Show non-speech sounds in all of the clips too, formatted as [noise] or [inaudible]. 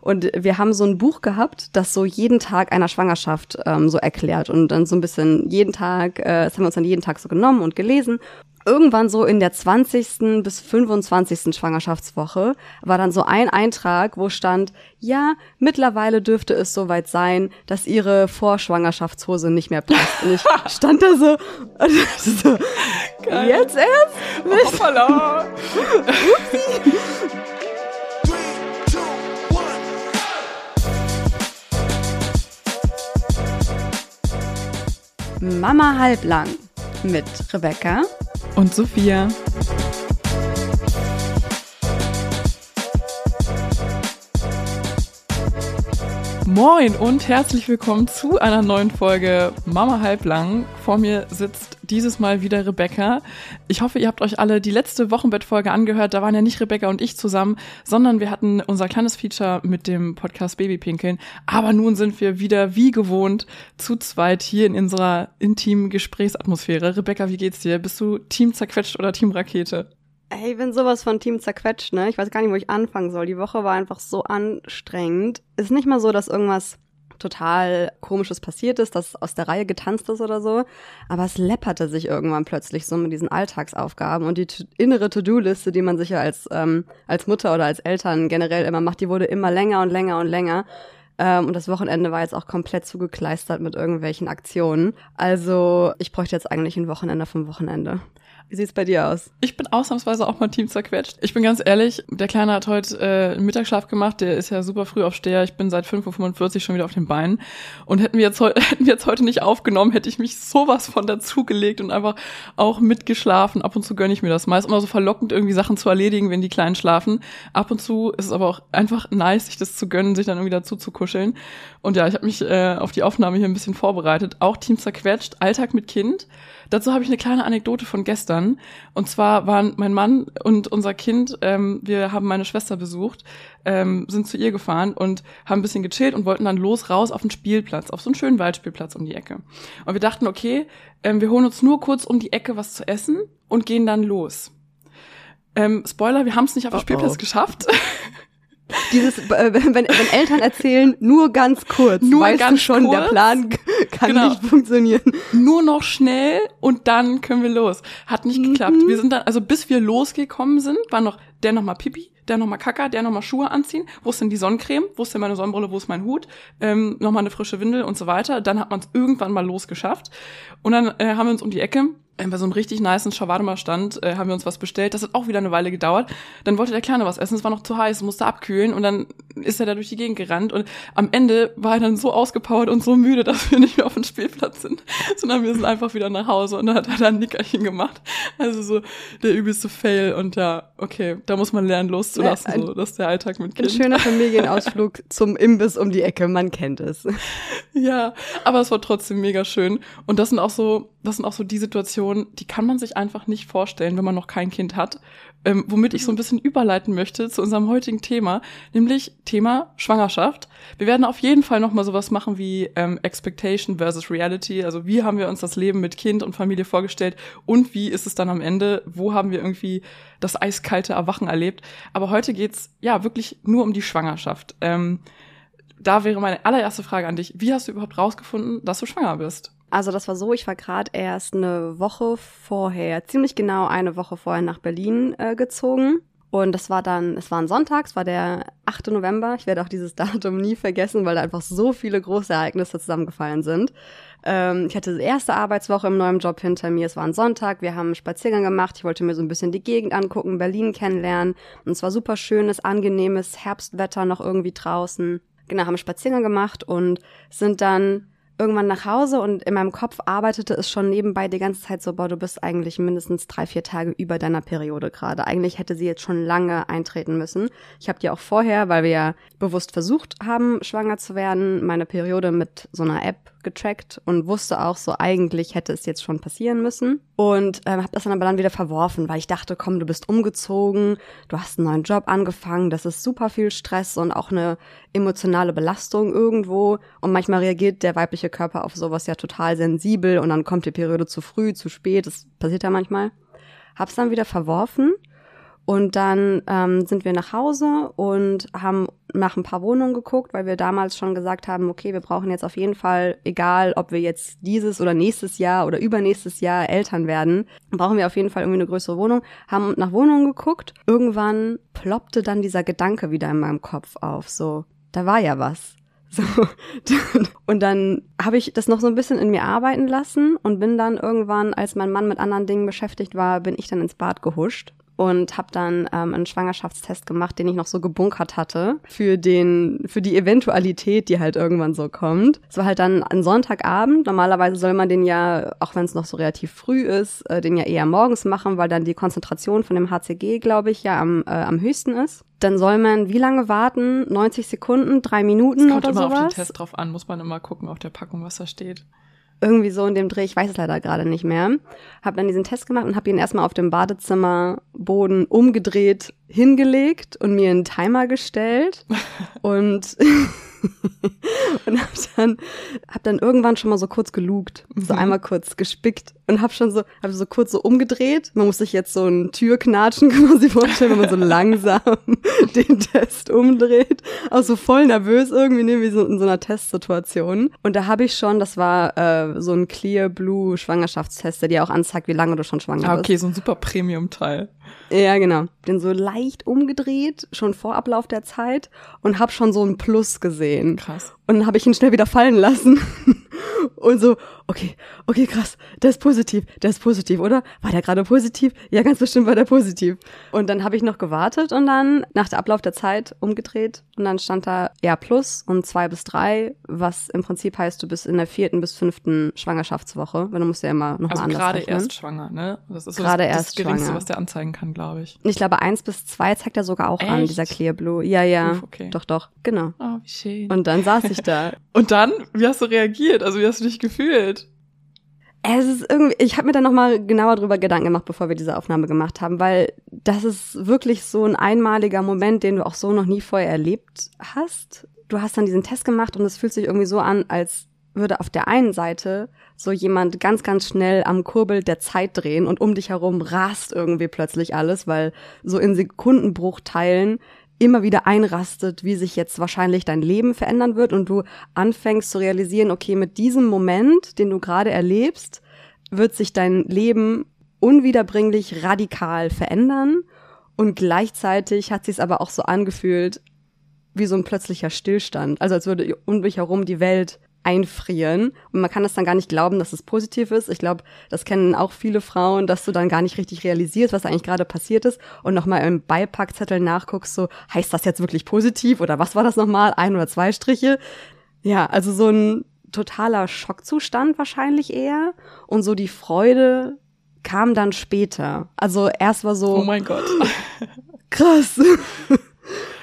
Und wir haben so ein Buch gehabt, das so jeden Tag einer Schwangerschaft ähm, so erklärt und dann so ein bisschen jeden Tag, äh, das haben wir uns dann jeden Tag so genommen und gelesen irgendwann so in der 20. bis 25. Schwangerschaftswoche war dann so ein Eintrag, wo stand, ja, mittlerweile dürfte es soweit sein, dass ihre Vorschwangerschaftshose nicht mehr passt. Und ich [laughs] stand da so, [laughs] so jetzt erst? Hoppala. [laughs] Mama halblang mit Rebecca und Sophia. Moin und herzlich willkommen zu einer neuen Folge Mama halblang. Vor mir sitzt dieses Mal wieder Rebecca. Ich hoffe, ihr habt euch alle die letzte Wochenbettfolge angehört. Da waren ja nicht Rebecca und ich zusammen, sondern wir hatten unser kleines Feature mit dem Podcast Babypinkeln. Aber nun sind wir wieder wie gewohnt zu zweit hier in unserer intimen Gesprächsatmosphäre. Rebecca, wie geht's dir? Bist du Team zerquetscht oder Team Rakete? Ey, ich bin sowas von Team zerquetscht, ne? Ich weiß gar nicht, wo ich anfangen soll. Die Woche war einfach so anstrengend. Ist nicht mal so, dass irgendwas total komisches passiert ist, dass aus der Reihe getanzt ist oder so. Aber es läpperte sich irgendwann plötzlich so mit diesen Alltagsaufgaben und die innere To-Do-Liste, die man sich ja als, ähm, als Mutter oder als Eltern generell immer macht, die wurde immer länger und länger und länger. Ähm, und das Wochenende war jetzt auch komplett zugekleistert mit irgendwelchen Aktionen. Also ich bräuchte jetzt eigentlich ein Wochenende vom Wochenende. Wie sieht's bei dir aus? Ich bin ausnahmsweise auch mal Team zerquetscht. Ich bin ganz ehrlich, der Kleine hat heute äh, Mittagsschlaf gemacht, der ist ja super früh auf Steher. Ich bin seit 5.45 Uhr schon wieder auf den Beinen. Und hätten wir, jetzt [laughs] hätten wir jetzt heute nicht aufgenommen, hätte ich mich sowas von dazugelegt und einfach auch mitgeschlafen. Ab und zu gönne ich mir das. Meist immer so verlockend, irgendwie Sachen zu erledigen, wenn die Kleinen schlafen. Ab und zu ist es aber auch einfach nice, sich das zu gönnen, sich dann irgendwie dazu zu kuscheln. Und ja, ich habe mich äh, auf die Aufnahme hier ein bisschen vorbereitet. Auch Team zerquetscht, Alltag mit Kind. Dazu habe ich eine kleine Anekdote von gestern. Und zwar waren mein Mann und unser Kind, ähm, wir haben meine Schwester besucht, ähm, sind zu ihr gefahren und haben ein bisschen gechillt und wollten dann los raus auf den Spielplatz, auf so einen schönen Waldspielplatz um die Ecke. Und wir dachten, okay, ähm, wir holen uns nur kurz um die Ecke was zu essen und gehen dann los. Ähm, Spoiler, wir haben es nicht auf den oh Spielplatz oh. geschafft. [laughs] Dieses, äh, wenn, wenn Eltern erzählen, nur ganz kurz, nur weißt ganz du schon, kurz, der Plan kann genau. nicht funktionieren. Nur noch schnell und dann können wir los. Hat nicht mhm. geklappt. Wir sind dann, also bis wir losgekommen sind, war noch der nochmal Pipi, der nochmal Kacker, der nochmal Schuhe anziehen. Wo ist denn die Sonnencreme? Wo ist denn meine Sonnenbrille? Wo ist mein Hut? Ähm, nochmal eine frische Windel und so weiter. Dann hat man es irgendwann mal losgeschafft. Und dann äh, haben wir uns um die Ecke bei so einem richtig niceen Shawarma-Stand äh, haben wir uns was bestellt. Das hat auch wieder eine Weile gedauert. Dann wollte der Kleine was essen. Es war noch zu heiß, musste abkühlen und dann ist er da durch die Gegend gerannt. Und am Ende war er dann so ausgepowert und so müde, [laughs] dass wir nicht mehr auf dem Spielplatz sind, sondern wir sind einfach wieder nach Hause und dann hat er da ein Nickerchen gemacht. Also so der übelste Fail. Und ja, okay, da muss man lernen loszulassen. Ja, so, das ist der Alltag mit Kind. Ein schöner [laughs] Familienausflug zum Imbiss um die Ecke, man kennt es. Ja, aber es war trotzdem mega schön. Und das sind auch so, das sind auch so die Situationen, die kann man sich einfach nicht vorstellen, wenn man noch kein Kind hat. Ähm, womit ich so ein bisschen überleiten möchte zu unserem heutigen Thema, nämlich Thema Schwangerschaft. Wir werden auf jeden Fall nochmal sowas machen wie ähm, Expectation versus Reality. Also wie haben wir uns das Leben mit Kind und Familie vorgestellt und wie ist es dann am Ende? Wo haben wir irgendwie das eiskalte Erwachen erlebt? Aber heute geht's ja wirklich nur um die Schwangerschaft. Ähm, da wäre meine allererste Frage an dich. Wie hast du überhaupt rausgefunden, dass du schwanger bist? Also das war so, ich war gerade erst eine Woche vorher, ziemlich genau eine Woche vorher nach Berlin äh, gezogen. Und das war dann, es war ein Sonntag, es war der 8. November. Ich werde auch dieses [laughs] Datum nie vergessen, weil da einfach so viele große Ereignisse zusammengefallen sind. Ähm, ich hatte die erste Arbeitswoche im neuen Job hinter mir. Es war ein Sonntag, wir haben einen Spaziergang gemacht. Ich wollte mir so ein bisschen die Gegend angucken, Berlin kennenlernen. Und es war super schönes, angenehmes Herbstwetter noch irgendwie draußen. Genau, haben einen Spaziergang gemacht und sind dann irgendwann nach Hause und in meinem Kopf arbeitete es schon nebenbei die ganze Zeit so, boah, du bist eigentlich mindestens drei, vier Tage über deiner Periode gerade. Eigentlich hätte sie jetzt schon lange eintreten müssen. Ich habe dir auch vorher, weil wir ja bewusst versucht haben, schwanger zu werden, meine Periode mit so einer App getrackt und wusste auch so, eigentlich hätte es jetzt schon passieren müssen. Und ähm, habe das dann aber dann wieder verworfen, weil ich dachte, komm, du bist umgezogen, du hast einen neuen Job angefangen, das ist super viel Stress und auch eine emotionale Belastung irgendwo. Und manchmal reagiert der weibliche Körper auf sowas ja total sensibel und dann kommt die Periode zu früh, zu spät, das passiert ja manchmal. Hab's dann wieder verworfen Und dann ähm, sind wir nach Hause und haben nach ein paar Wohnungen geguckt, weil wir damals schon gesagt haben, okay, wir brauchen jetzt auf jeden Fall, egal ob wir jetzt dieses oder nächstes Jahr oder übernächstes Jahr Eltern werden, brauchen wir auf jeden Fall irgendwie eine größere Wohnung, haben nach Wohnungen geguckt. Irgendwann ploppte dann dieser Gedanke wieder in meinem Kopf auf, so, da war ja was. So. [laughs] Und dann habe ich das noch so ein bisschen in mir arbeiten lassen und bin dann irgendwann, als mein Mann mit anderen Dingen beschäftigt war, bin ich dann ins Bad gehuscht und habe dann ähm, einen Schwangerschaftstest gemacht, den ich noch so gebunkert hatte für den für die Eventualität, die halt irgendwann so kommt. Es war halt dann ein Sonntagabend. Normalerweise soll man den ja, auch wenn es noch so relativ früh ist, äh, den ja eher morgens machen, weil dann die Konzentration von dem HCG, glaube ich, ja am äh, am höchsten ist. Dann soll man wie lange warten? 90 Sekunden, drei Minuten Es kommt oder immer sowas? auf den Test drauf an, muss man immer gucken auf der Packung, was da steht. Irgendwie so in dem Dreh, ich weiß es leider gerade nicht mehr, habe dann diesen Test gemacht und habe ihn erstmal auf dem Badezimmerboden umgedreht hingelegt und mir einen Timer gestellt [laughs] und [laughs] und habe dann hab dann irgendwann schon mal so kurz gelugt, so Mhm. einmal kurz gespickt und habe schon so habe so kurz so umgedreht. Man muss sich jetzt so ein Türknatschen quasi [laughs] vorstellen, wenn man so langsam den Test umdreht, auch so voll nervös irgendwie ne, wie so in so einer Testsituation. Und da habe ich schon, das war äh, so ein Clear Blue Schwangerschaftstest, der dir auch anzeigt, wie lange du schon schwanger Ah, bist. okay, so ein super Premium-Teil. Ja, genau. Den so leicht umgedreht, schon vor Ablauf der Zeit und hab schon so ein Plus gesehen. Krass. Und dann habe ich ihn schnell wieder fallen lassen. Und so, okay, okay, krass, der ist positiv, der ist positiv, oder? War der gerade positiv? Ja, ganz bestimmt war der positiv. Und dann habe ich noch gewartet und dann nach der Ablauf der Zeit umgedreht und dann stand da ja plus und zwei bis drei, was im Prinzip heißt, du bist in der vierten bis fünften Schwangerschaftswoche, weil du musst ja immer noch Also mal anders gerade erst schwanger, ne? Das ist so Gerade das, das erst Geringste, schwanger. was der anzeigen kann, glaube ich. Ich glaube, eins bis zwei zeigt er sogar auch an, Echt? dieser Clear Blue. Ja, ja. Uff, okay. Doch, doch. Genau. Oh, wie schön. Und dann saß ich da. [laughs] Und dann, wie hast du reagiert? Also wie hast du dich gefühlt? Es ist irgendwie, ich habe mir dann nochmal genauer drüber Gedanken gemacht, bevor wir diese Aufnahme gemacht haben, weil das ist wirklich so ein einmaliger Moment, den du auch so noch nie vorher erlebt hast. Du hast dann diesen Test gemacht und es fühlt sich irgendwie so an, als würde auf der einen Seite so jemand ganz, ganz schnell am Kurbel der Zeit drehen und um dich herum rast irgendwie plötzlich alles, weil so in Sekundenbruchteilen immer wieder einrastet, wie sich jetzt wahrscheinlich dein Leben verändern wird und du anfängst zu realisieren, okay, mit diesem Moment, den du gerade erlebst, wird sich dein Leben unwiederbringlich radikal verändern und gleichzeitig hat sich es aber auch so angefühlt wie so ein plötzlicher Stillstand, also als würde um dich herum die Welt einfrieren und man kann das dann gar nicht glauben, dass es positiv ist. Ich glaube, das kennen auch viele Frauen, dass du dann gar nicht richtig realisierst, was eigentlich gerade passiert ist und nochmal im Beipackzettel nachguckst, so heißt das jetzt wirklich positiv oder was war das nochmal, ein oder zwei Striche? Ja, also so ein totaler Schockzustand wahrscheinlich eher und so die Freude kam dann später. Also erst war so Oh mein Gott. [laughs] krass. [laughs]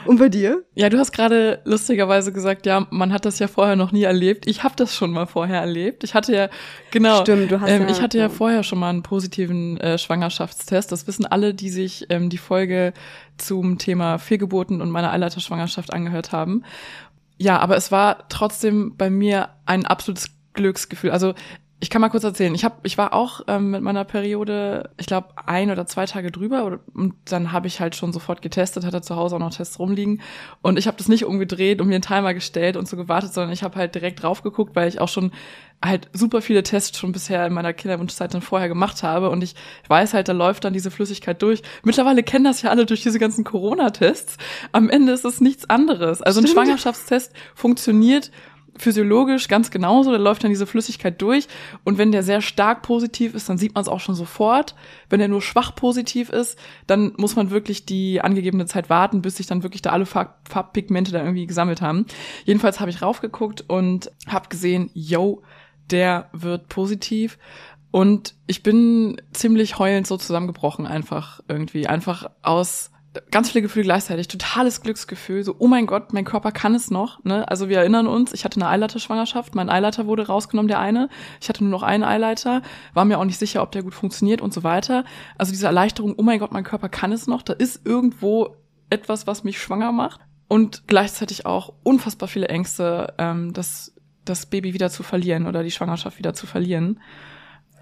und bei dir? Ja, du hast gerade lustigerweise gesagt, ja, man hat das ja vorher noch nie erlebt. Ich habe das schon mal vorher erlebt. Ich hatte ja, genau, Stimmt, du hast ähm, ja- ich hatte ja ja. vorher schon mal einen positiven äh, Schwangerschaftstest. Das wissen alle, die sich ähm, die Folge zum Thema Fehlgeburten und meiner Eileiterschwangerschaft angehört haben. Ja, aber es war trotzdem bei mir ein absolutes Glücksgefühl. Also ich kann mal kurz erzählen. Ich hab, ich war auch ähm, mit meiner Periode, ich glaube ein oder zwei Tage drüber oder, und dann habe ich halt schon sofort getestet, hatte zu Hause auch noch Tests rumliegen und ich habe das nicht umgedreht und mir einen Timer gestellt und so gewartet, sondern ich habe halt direkt drauf geguckt, weil ich auch schon halt super viele Tests schon bisher in meiner Kinderwunschzeit dann vorher gemacht habe und ich weiß halt, da läuft dann diese Flüssigkeit durch. Mittlerweile kennen das ja alle durch diese ganzen Corona-Tests. Am Ende ist es nichts anderes. Also ein Stimmt. Schwangerschaftstest funktioniert physiologisch ganz genauso, da läuft dann diese Flüssigkeit durch und wenn der sehr stark positiv ist, dann sieht man es auch schon sofort. Wenn er nur schwach positiv ist, dann muss man wirklich die angegebene Zeit warten, bis sich dann wirklich da alle Farb Farbpigmente da irgendwie gesammelt haben. Jedenfalls habe ich raufgeguckt und habe gesehen, yo, der wird positiv. Und ich bin ziemlich heulend so zusammengebrochen, einfach irgendwie. Einfach aus ganz viele Gefühle gleichzeitig. Totales Glücksgefühl. So, oh mein Gott, mein Körper kann es noch. Ne? Also wir erinnern uns, ich hatte eine Eileiterschwangerschaft. Mein Eileiter wurde rausgenommen, der eine. Ich hatte nur noch einen Eileiter. War mir auch nicht sicher, ob der gut funktioniert und so weiter. Also diese Erleichterung, oh mein Gott, mein Körper kann es noch. Da ist irgendwo etwas, was mich schwanger macht. Und gleichzeitig auch unfassbar viele Ängste, ähm, das, das Baby wieder zu verlieren oder die Schwangerschaft wieder zu verlieren.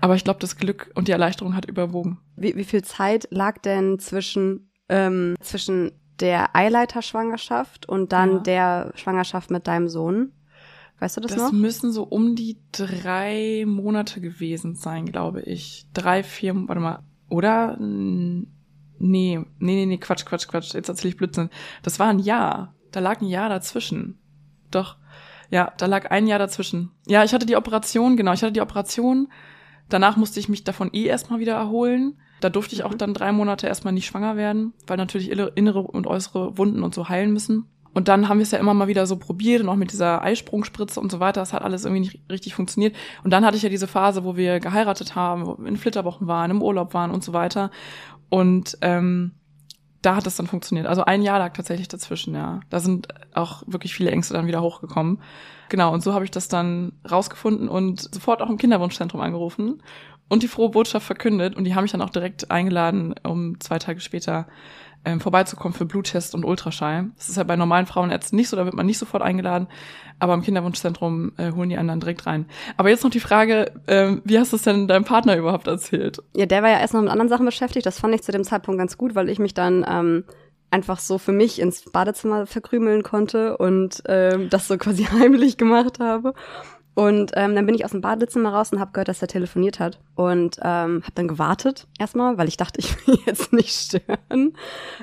Aber ich glaube, das Glück und die Erleichterung hat überwogen. Wie, wie viel Zeit lag denn zwischen ähm, zwischen der Eileiterschwangerschaft und dann Ja. der Schwangerschaft mit deinem Sohn. Weißt du das, Das noch? müssen so um die drei Monate gewesen sein, glaube ich. Drei, vier, warte mal. Oder? Nee, nee, nee, nee, Quatsch, Quatsch, Quatsch. Jetzt erzähle ich Blödsinn. Das war ein Jahr. Da lag ein Jahr dazwischen. Doch. Ja, da lag ein Jahr dazwischen. Ja, ich hatte die Operation, genau, ich hatte die Operation. Danach musste ich mich davon eh erstmal wieder erholen. Da durfte ich auch Mhm. dann drei Monate erstmal nicht schwanger werden, weil natürlich inne- innere und äußere Wunden und so heilen müssen. Und dann haben wir es ja immer mal wieder so probiert und auch mit dieser Eisprungspritze und so weiter. Das hat alles irgendwie nicht richtig funktioniert. Und dann hatte ich ja diese Phase, wo wir geheiratet haben, wo wir in Flitterwochen waren, im Urlaub waren und so weiter. Und ähm, da hat es dann funktioniert. Also ein Jahr lag tatsächlich dazwischen, ja. Da sind auch wirklich viele Ängste dann wieder hochgekommen. Genau, und so habe ich das dann rausgefunden und sofort auch im Kinderwunschzentrum angerufen und die frohe Botschaft verkündet. Und die haben mich dann auch direkt eingeladen, um zwei Tage später ähm, vorbeizukommen für Bluttest und Ultraschall. Das ist ja bei normalen Frauenärzten nicht so, da wird man nicht sofort eingeladen. Aber im Kinderwunschzentrum äh, holen die einen dann direkt rein. Aber jetzt noch die Frage, ähm, wie hast du es denn deinem Partner überhaupt erzählt? Ja, der war ja erst noch mit anderen Sachen beschäftigt. Das fand ich zu dem Zeitpunkt ganz gut, weil ich mich dann ähm, einfach so für mich ins Badezimmer verkrümeln konnte und ähm, das so quasi [laughs] heimlich gemacht habe. Und ähm, dann bin ich aus dem Badezimmer raus und habe gehört, dass er telefoniert hat. Und ähm, habe dann gewartet erstmal, weil ich dachte, [laughs] ich will jetzt nicht stören.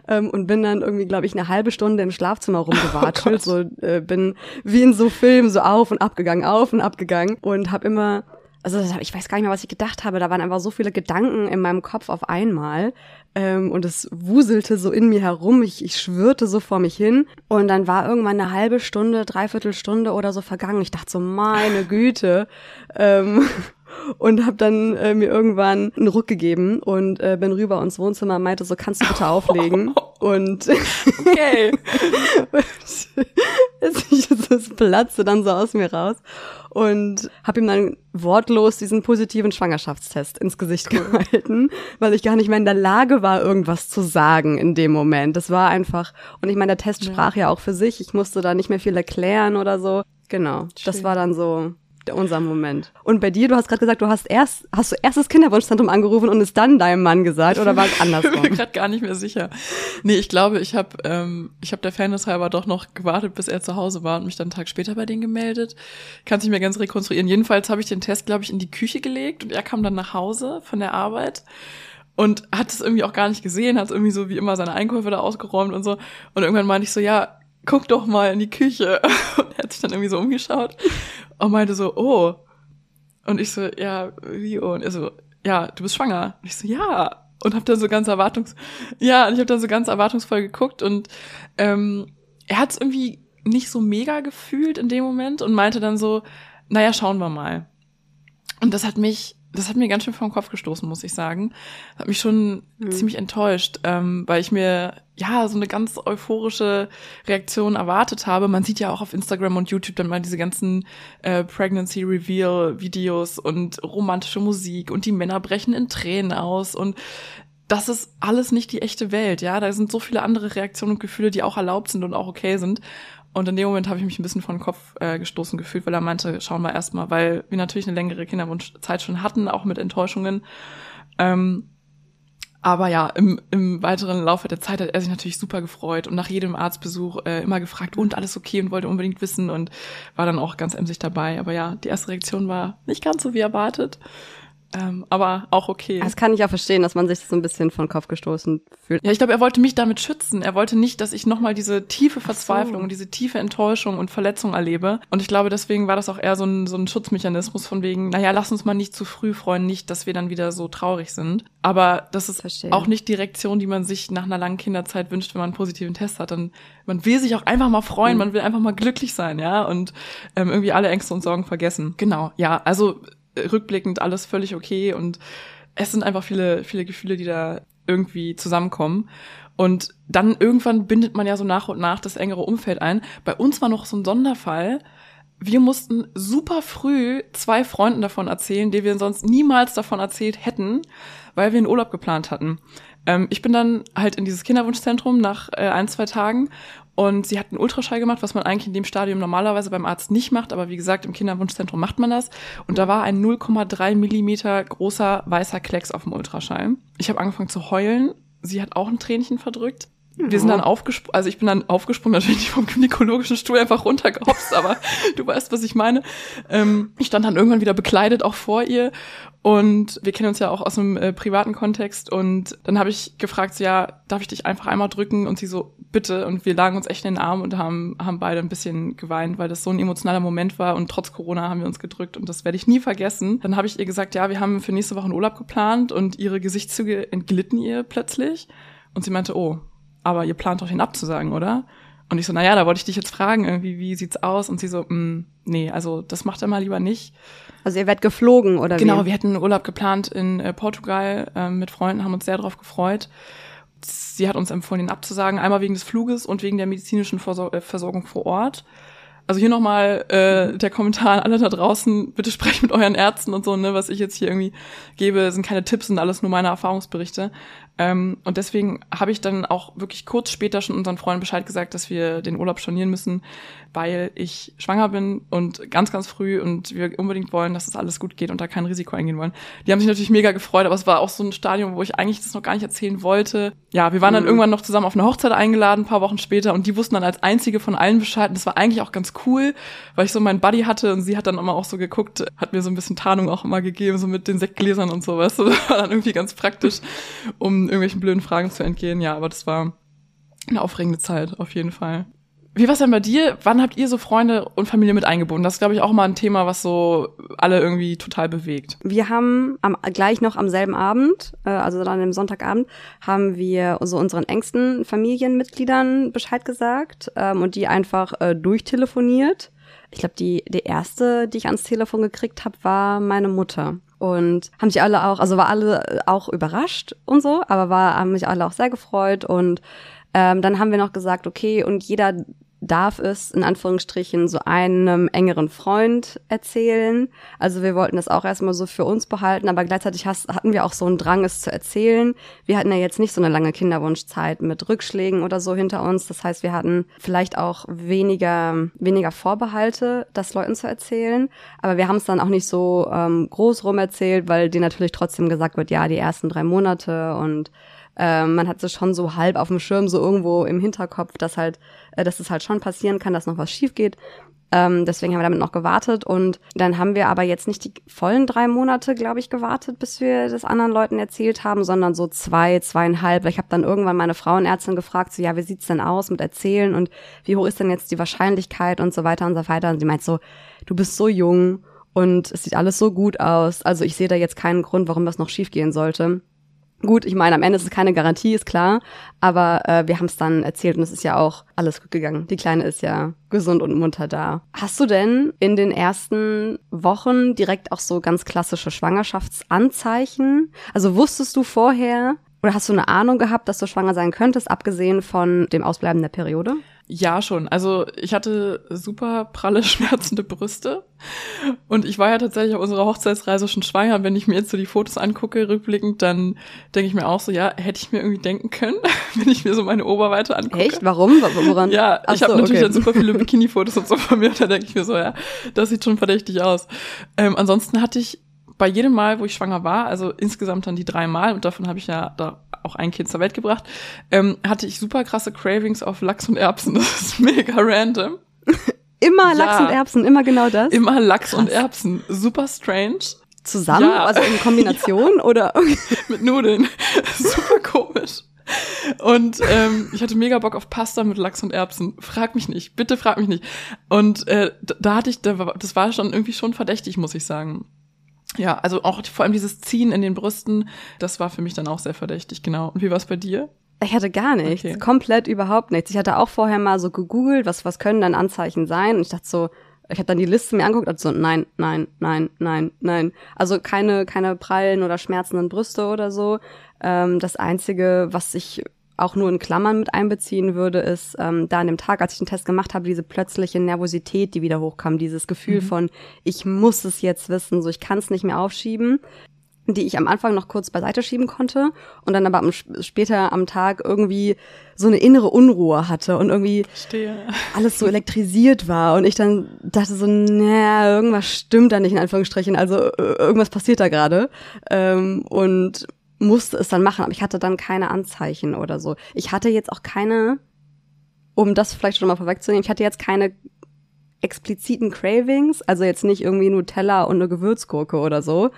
Ähm, und bin dann irgendwie, glaube ich, eine halbe Stunde im Schlafzimmer [laughs] rumgewatschelt. so äh, bin wie in so Filmen so auf und abgegangen, auf und abgegangen. Und habe immer also ich weiß gar nicht mehr, was ich gedacht habe. Da waren einfach so viele Gedanken in meinem Kopf auf einmal. Ähm, und es wuselte so in mir herum. Ich, ich schwirrte so vor mich hin. Und dann war irgendwann eine halbe Stunde, dreiviertel Stunde oder so vergangen. Ich dachte so, meine Güte. Ähm, [laughs] und habe dann äh, mir irgendwann einen Ruck gegeben und äh, bin rüber ins Wohnzimmer und meinte so, kannst du bitte [laughs] auflegen? Und Okay. [laughs] es, [laughs] platzte dann so aus mir raus und habe ihm dann wortlos diesen positiven Schwangerschaftstest ins Gesicht gehalten, weil ich gar nicht mehr in der Lage war, irgendwas zu sagen in dem Moment. Das war einfach, und ich meine, der Test Ja. sprach ja auch für sich. Ich musste da nicht mehr viel erklären oder so. Genau, das Schön. war dann so unser Moment. Und bei dir, du hast gerade gesagt, du hast erst, hast du erst das Kinderwunschzentrum angerufen und es dann deinem Mann gesagt oder war es [laughs] Ich bin mir andersrum? gerade gar nicht mehr sicher. Nee, ich glaube, ich habe ähm, ich hab der Fairness halber doch noch gewartet, bis er zu Hause war und mich dann einen Tag später bei denen gemeldet. Kann sich mir ganz rekonstruieren. Jedenfalls habe ich den Test, glaube ich, in die Küche gelegt und er kam dann nach Hause von der Arbeit und hat es irgendwie auch gar nicht gesehen, hat irgendwie so wie immer seine Einkäufe da ausgeräumt und so. Und irgendwann meinte ich so, ja, guck doch mal in die Küche. [laughs] Und er hat sich dann irgendwie so umgeschaut und meinte so, oh. Und ich so, ja, wie oh? Und er so, ja, du bist schwanger. Und ich so, ja. Und hab dann so ganz erwartungs, ja, und ich habe dann so ganz erwartungsvoll geguckt und ähm, er hat es irgendwie nicht so mega gefühlt in dem Moment und meinte dann so, naja, schauen wir mal. Und das hat mich, das hat mir ganz schön vom Kopf gestoßen, muss ich sagen. Hat mich schon Mhm. ziemlich enttäuscht, ähm, weil ich mir ja so eine ganz euphorische Reaktion erwartet habe. Man sieht ja auch auf Instagram und YouTube dann mal diese ganzen äh, Pregnancy Reveal Videos und romantische Musik und die Männer brechen in Tränen aus und das ist alles nicht die echte Welt, ja. Da sind so viele andere Reaktionen und Gefühle, die auch erlaubt sind und auch okay sind. Und in dem Moment habe ich mich ein bisschen von den Kopf äh, gestoßen gefühlt, weil er meinte, schauen wir erstmal, weil wir natürlich eine längere Kinderwunschzeit schon hatten, auch mit Enttäuschungen. Ähm, aber ja, im, im weiteren Laufe der Zeit hat er sich natürlich super gefreut und nach jedem Arztbesuch äh, immer gefragt, und alles okay und wollte unbedingt wissen und war dann auch ganz emsig dabei. Aber ja, die erste Reaktion war nicht ganz so wie erwartet. Ähm, aber auch okay. Das kann ich auch verstehen, dass man sich so ein bisschen von Kopf gestoßen fühlt. Ja, ich glaube, er wollte mich damit schützen. Er wollte nicht, dass ich nochmal diese tiefe Verzweiflung, so. diese tiefe Enttäuschung und Verletzung erlebe. Und ich glaube, deswegen war das auch eher so ein, so ein Schutzmechanismus von wegen, naja, lass uns mal nicht zu früh freuen, nicht, dass wir dann wieder so traurig sind. Aber das ist Verstehe. auch nicht die Reaktion, die man sich nach einer langen Kinderzeit wünscht, wenn man einen positiven Test hat. Dann, man will sich auch einfach mal freuen, Mhm. man will einfach mal glücklich sein, ja, und ähm, irgendwie alle Ängste und Sorgen vergessen. Genau, ja, also rückblickend alles völlig okay und es sind einfach viele, viele Gefühle, die da irgendwie zusammenkommen. Und dann irgendwann bindet man ja so nach und nach das engere Umfeld ein. Bei uns war noch so ein Sonderfall. Wir mussten super früh zwei Freunden davon erzählen, die wir sonst niemals davon erzählt hätten, weil wir einen Urlaub geplant hatten. Ähm, ich bin dann halt in dieses Kinderwunschzentrum nach äh, ein, zwei Tagen und sie hat einen Ultraschall gemacht, was man eigentlich in dem Stadium normalerweise beim Arzt nicht macht, aber wie gesagt, im Kinderwunschzentrum macht man das. Und da war ein 0,3 Millimeter großer weißer Klecks auf dem Ultraschall. Ich habe angefangen zu heulen sie hat auch ein Tränchen verdrückt. Wir sind dann aufgesprungen, also ich bin dann aufgesprungen, natürlich nicht vom gynäkologischen Stuhl einfach runtergehopst, aber [laughs] du weißt, was ich meine. Ähm, ich stand dann irgendwann wieder bekleidet auch vor ihr und wir kennen uns ja auch aus einem äh, privaten Kontext und dann habe ich gefragt, so, ja, darf ich dich einfach einmal drücken? Und sie so, bitte. Und wir lagen uns echt in den Arm und haben, haben beide ein bisschen geweint, weil das so ein emotionaler Moment war und trotz Corona haben wir uns gedrückt und das werde ich nie vergessen. Dann habe ich ihr gesagt, ja, wir haben für nächste Woche einen Urlaub geplant und ihre Gesichtszüge entglitten ihr plötzlich und sie meinte, oh, aber ihr plant doch den abzusagen, oder? Und ich so, naja, da wollte ich dich jetzt fragen, irgendwie, wie sieht's aus? Und sie so, mm, nee, also das macht er mal lieber nicht. Also ihr werdet geflogen, oder Genau, wie? wir hätten einen Urlaub geplant in äh, Portugal äh, mit Freunden, haben uns sehr darauf gefreut. Sie hat uns empfohlen, ihn abzusagen, einmal wegen des Fluges und wegen der medizinischen Versor äh, Versorgung vor Ort. Also hier nochmal äh, der Kommentar an alle da draußen, bitte sprecht mit euren Ärzten und so, ne, was ich jetzt hier irgendwie gebe, sind keine Tipps, sind alles nur meine Erfahrungsberichte. Ähm, und deswegen habe ich dann auch wirklich kurz später schon unseren Freunden Bescheid gesagt, dass wir den Urlaub stornieren müssen, weil ich schwanger bin und ganz, ganz früh und wir unbedingt wollen, dass es das alles gut geht und da kein Risiko eingehen wollen. Die haben sich natürlich mega gefreut, aber es war auch so ein Stadium, wo ich eigentlich das noch gar nicht erzählen wollte. Ja, wir waren dann mhm. irgendwann noch zusammen auf eine Hochzeit eingeladen, ein paar Wochen später und die wussten dann als einzige von allen Bescheid. Und das war eigentlich auch ganz cool, weil ich so meinen Buddy hatte und sie hat dann immer auch so geguckt, hat mir so ein bisschen Tarnung auch immer gegeben, so mit den Sektgläsern und sowas. [laughs] Das war dann irgendwie ganz praktisch, um irgendwelchen blöden Fragen zu entgehen. Ja, aber das war eine aufregende Zeit, auf jeden Fall. Wie war es denn bei dir? Wann habt ihr so Freunde und Familie mit eingebunden? Das ist, glaube ich, auch mal ein Thema, was so alle irgendwie total bewegt. Wir haben am, gleich noch am selben Abend, äh, also dann am Sonntagabend, haben wir so unseren engsten Familienmitgliedern Bescheid gesagt ähm, und die einfach äh, durchtelefoniert. Ich glaube, die, die erste, die ich ans Telefon gekriegt habe, war meine Mutter und haben sich alle auch, also war alle auch überrascht und so, aber war, haben mich alle auch sehr gefreut und ähm, dann haben wir noch gesagt, okay, und jeder darf es in Anführungsstrichen so einem engeren Freund erzählen. Also wir wollten das auch erstmal so für uns behalten, aber gleichzeitig has, hatten wir auch so einen Drang, es zu erzählen. Wir hatten ja jetzt nicht so eine lange Kinderwunschzeit mit Rückschlägen oder so hinter uns. Das heißt, wir hatten vielleicht auch weniger, weniger Vorbehalte, das Leuten zu erzählen. Aber wir haben es dann auch nicht so ähm, groß rum erzählt, weil dir natürlich trotzdem gesagt wird, ja, die ersten drei Monate und ähm, man hat es schon so halb auf dem Schirm, so irgendwo im Hinterkopf, dass halt, äh, dass es halt schon passieren kann, dass noch was schief geht. Ähm, deswegen haben wir damit noch gewartet und dann haben wir aber jetzt nicht die vollen drei Monate, glaube ich, gewartet, bis wir das anderen Leuten erzählt haben, sondern so zwei, zweieinhalb. Ich habe dann irgendwann meine Frauenärztin gefragt, so ja, wie sieht's denn aus mit Erzählen und wie hoch ist denn jetzt die Wahrscheinlichkeit und so weiter und so weiter. Und sie meint so, du bist so jung und es sieht alles so gut aus. Also ich sehe da jetzt keinen Grund, warum das noch schief gehen sollte. Gut, ich meine, am Ende ist es keine Garantie, ist klar, aber äh, wir haben es dann erzählt und es ist ja auch alles gut gegangen. Die Kleine ist ja gesund und munter da. Hast du denn in den ersten Wochen direkt auch so ganz klassische Schwangerschaftsanzeichen? Also wusstest du vorher oder hast du eine Ahnung gehabt, dass du schwanger sein könntest, abgesehen von dem Ausbleiben der Periode? Ja, schon. Also ich hatte super pralle, [laughs] schmerzende Brüste. Und ich war ja tatsächlich auf unserer Hochzeitsreise schon schwanger. Und wenn ich mir jetzt so die Fotos angucke, rückblickend, dann denke ich mir auch so, ja, hätte ich mir irgendwie denken können, [laughs] wenn ich mir so meine Oberweite angucke. Echt? Warum? Woran? ja, ich habe so, natürlich okay. super viele [laughs] Bikini-Fotos und so von mir. Und da denke ich mir so, ja, das sieht schon verdächtig aus. Ähm, ansonsten hatte ich bei jedem Mal, wo ich schwanger war, also insgesamt dann die drei Mal, und davon habe ich ja da auch ein Kind zur Welt gebracht, ähm, hatte ich super krasse Cravings auf Lachs und Erbsen. [laughs] Das ist mega random. [laughs] immer Lachs ja, und Erbsen, immer genau das? Immer Lachs Krass. und Erbsen. Super strange. Zusammen? Ja. Also in Kombination [laughs] ja. oder? mit Nudeln. Super komisch. Und ähm, ich hatte mega Bock auf Pasta mit Lachs und Erbsen. Frag mich nicht, bitte frag mich nicht. Und äh, da hatte ich, das war schon irgendwie schon verdächtig, muss ich sagen. Ja, also auch vor allem dieses Ziehen in den Brüsten, das war für mich dann auch sehr verdächtig, genau. Und wie war es bei dir? Ich hatte gar nichts, okay. komplett überhaupt nichts. Ich hatte auch vorher mal so gegoogelt, was was können dann Anzeichen sein und ich dachte so, ich habe dann die Liste mir angeguckt und so nein, nein, nein, nein, nein. Also keine keine prallen oder schmerzenden Brüste oder so. Ähm, das einzige, was ich auch nur in Klammern mit einbeziehen würde, ist ähm, da an dem Tag, als ich den Test gemacht habe, diese plötzliche Nervosität, die wieder hochkam, dieses Gefühl mhm. von, ich muss es jetzt wissen, so ich kann es nicht mehr aufschieben die ich am Anfang noch kurz beiseite schieben konnte und dann aber am, später am Tag irgendwie so eine innere Unruhe hatte und irgendwie Verstehe. alles so elektrisiert war und ich dann dachte so, naja, irgendwas stimmt da nicht in Anführungsstrichen, also irgendwas passiert da gerade ähm, und musste es dann machen, aber ich hatte dann keine Anzeichen oder so. Ich hatte jetzt auch keine, um das vielleicht schon mal vorwegzunehmen, ich hatte jetzt keine expliziten Cravings, also jetzt nicht irgendwie Nutella und eine Gewürzgurke oder so,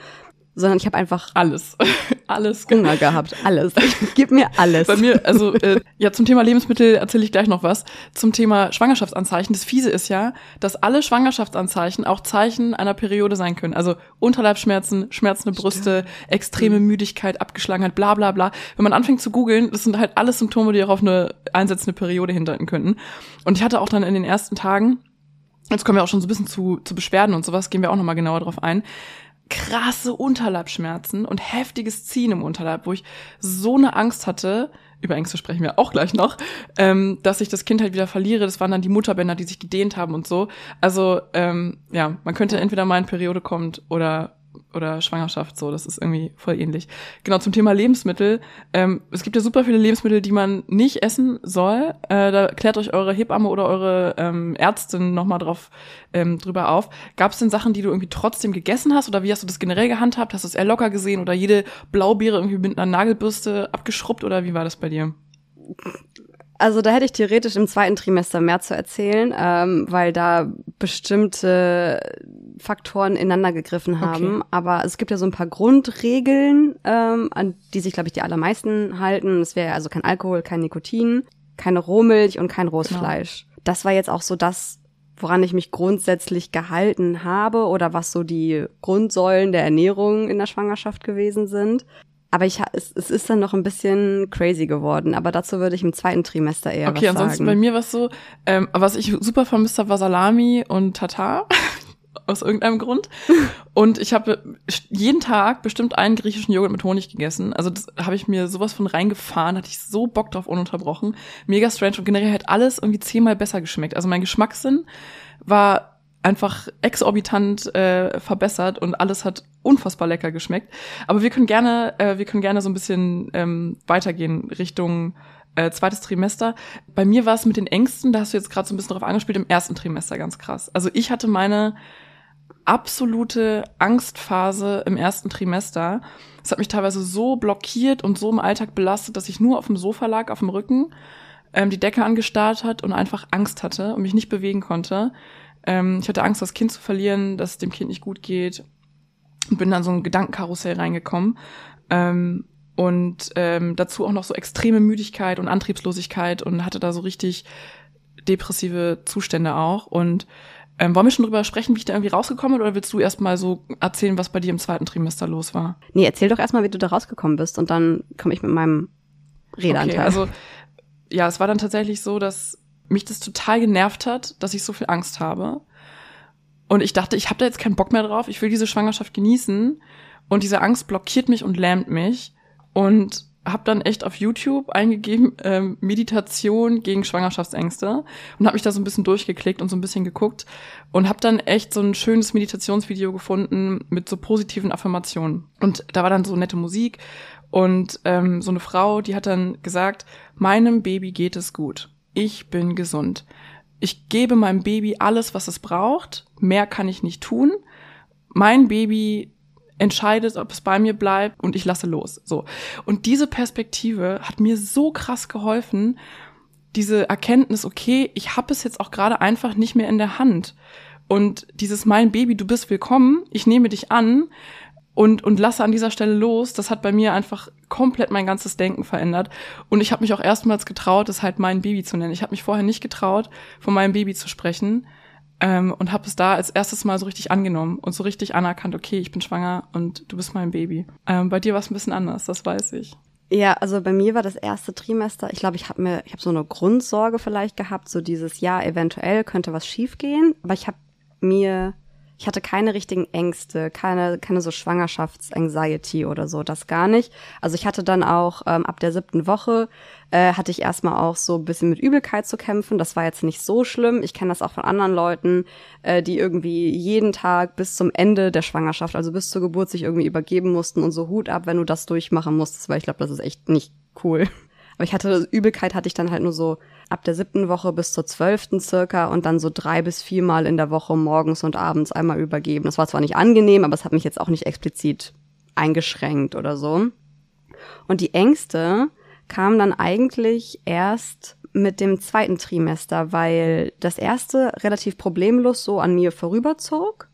sondern ich habe einfach alles, [laughs] alles Hunger gehabt, alles. Gib mir alles. Bei mir, also äh, ja, zum Thema Lebensmittel erzähle ich gleich noch was. Zum Thema Schwangerschaftsanzeichen. Das Fiese ist ja, dass alle Schwangerschaftsanzeichen auch Zeichen einer Periode sein können. Also Unterleibsschmerzen, schmerzende Brüste, Stimmt. extreme mhm. Müdigkeit, Abgeschlagenheit, bla bla bla. Wenn man anfängt zu googeln, das sind halt alles Symptome, die auch auf eine einsetzende Periode hindeuten könnten. Und ich hatte auch dann in den ersten Tagen Jetzt kommen wir auch schon so ein bisschen zu, zu Beschwerden und sowas, gehen wir auch nochmal genauer drauf ein krasse Unterleibschmerzen und heftiges Ziehen im Unterleib, wo ich so eine Angst hatte, über Ängste sprechen wir auch gleich noch, ähm, dass ich das Kind halt wieder verliere. Das waren dann die Mutterbänder, die sich gedehnt haben und so. Also ähm, ja, man könnte entweder mal in Periode kommt oder oder Schwangerschaft so, das ist irgendwie voll ähnlich. Genau, zum Thema Lebensmittel. Ähm, es gibt ja super viele Lebensmittel, die man nicht essen soll. Äh, da klärt euch eure Hebamme oder eure ähm, Ärztin nochmal drauf ähm, drüber auf. Gab es denn Sachen, die du irgendwie trotzdem gegessen hast oder wie hast du das generell gehandhabt? Hast du es eher locker gesehen oder jede Blaubeere irgendwie mit einer Nagelbürste abgeschrubbt oder wie war das bei dir? Also da hätte ich theoretisch im zweiten Trimester mehr zu erzählen, ähm, weil da bestimmte Faktoren ineinander gegriffen haben. Okay. Aber es gibt ja so ein paar Grundregeln, ähm, an die sich, glaube ich, die allermeisten halten. Es wäre also kein Alkohol, kein Nikotin, keine Rohmilch und kein rohes genau. Fleisch. Das war jetzt auch so das, woran ich mich grundsätzlich gehalten habe oder was so die Grundsäulen der Ernährung in der Schwangerschaft gewesen sind. Aber ich, es, es ist dann noch ein bisschen crazy geworden. Aber dazu würde ich im zweiten Trimester eher okay, was sagen. Okay, ansonsten bei mir war es so, ähm, was ich super vermisst habe, war Salami und Tatar. [laughs] aus irgendeinem Grund. Und ich habe jeden Tag bestimmt einen griechischen Joghurt mit Honig gegessen. Also das habe ich mir sowas von reingefahren, hatte ich so Bock drauf ununterbrochen. Mega strange und generell hat alles irgendwie zehnmal besser geschmeckt. Also mein Geschmackssinn war einfach exorbitant äh, verbessert und alles hat unfassbar lecker geschmeckt. Aber wir können gerne, äh, wir können gerne so ein bisschen ähm, weitergehen Richtung äh, zweites Trimester. Bei mir war es mit den Ängsten, da hast du jetzt gerade so ein bisschen drauf angespielt, im ersten Trimester ganz krass. Also ich hatte meine absolute Angstphase im ersten Trimester. Es hat mich teilweise so blockiert und so im Alltag belastet, dass ich nur auf dem Sofa lag, auf dem Rücken, ähm, die Decke angestarrt hat und einfach Angst hatte und mich nicht bewegen konnte. Ähm, ich hatte Angst, das Kind zu verlieren, dass es dem Kind nicht gut geht und bin dann so ein Gedankenkarussell reingekommen. Ähm, und ähm, dazu auch noch so extreme Müdigkeit und Antriebslosigkeit und hatte da so richtig depressive Zustände auch. Und ähm, wollen wir schon drüber sprechen, wie ich da irgendwie rausgekommen bin, oder willst du erstmal so erzählen, was bei dir im zweiten Trimester los war? Nee, erzähl doch erstmal, wie du da rausgekommen bist und dann komme ich mit meinem Redeanteil. Okay, also ja, es war dann tatsächlich so, dass mich das total genervt hat, dass ich so viel Angst habe. Und ich dachte, ich habe da jetzt keinen Bock mehr drauf, ich will diese Schwangerschaft genießen. Und diese Angst blockiert mich und lähmt mich. Und habe dann echt auf YouTube eingegeben ähm, Meditation gegen Schwangerschaftsängste und habe mich da so ein bisschen durchgeklickt und so ein bisschen geguckt und habe dann echt so ein schönes Meditationsvideo gefunden mit so positiven Affirmationen und da war dann so nette Musik und ähm, so eine Frau, die hat dann gesagt, meinem Baby geht es gut ich bin gesund. Ich gebe meinem Baby alles, was es braucht. Mehr kann ich nicht tun. Mein Baby entscheidet, ob es bei mir bleibt und ich lasse los. So. Und diese Perspektive hat mir so krass geholfen, diese Erkenntnis, okay, ich habe es jetzt auch gerade einfach nicht mehr in der Hand. Und dieses mein Baby, du bist willkommen, ich nehme dich an, und, und lasse an dieser Stelle los, das hat bei mir einfach komplett mein ganzes Denken verändert. Und ich habe mich auch erstmals getraut, es halt mein Baby zu nennen. Ich habe mich vorher nicht getraut, von meinem Baby zu sprechen ähm, und habe es da als erstes Mal so richtig angenommen und so richtig anerkannt, okay, ich bin schwanger und du bist mein Baby. Ähm, bei dir war es ein bisschen anders, das weiß ich. Ja, also bei mir war das erste Trimester, ich glaube, ich habe mir, ich habe so eine Grundsorge vielleicht gehabt, so dieses Jahr eventuell könnte was schiefgehen, aber ich habe mir ich hatte keine richtigen Ängste, keine, keine so Schwangerschaftsanxiety oder so, das gar nicht. Also ich hatte dann auch ähm, ab der siebten Woche äh, hatte ich erstmal auch so ein bisschen mit Übelkeit zu kämpfen. Das war jetzt nicht so schlimm. Ich kenne das auch von anderen Leuten, äh, die irgendwie jeden Tag bis zum Ende der Schwangerschaft, also bis zur Geburt, sich irgendwie übergeben mussten und so Hut ab, wenn du das durchmachen musstest, weil ich glaube, das ist echt nicht cool. Aber ich hatte Übelkeit hatte ich dann halt nur so ab der siebten Woche bis zur zwölften circa und dann so drei bis viermal in der Woche morgens und abends einmal übergeben. Das war zwar nicht angenehm, aber es hat mich jetzt auch nicht explizit eingeschränkt oder so. Und die Ängste kamen dann eigentlich erst mit dem zweiten Trimester, weil das erste relativ problemlos so an mir vorüberzog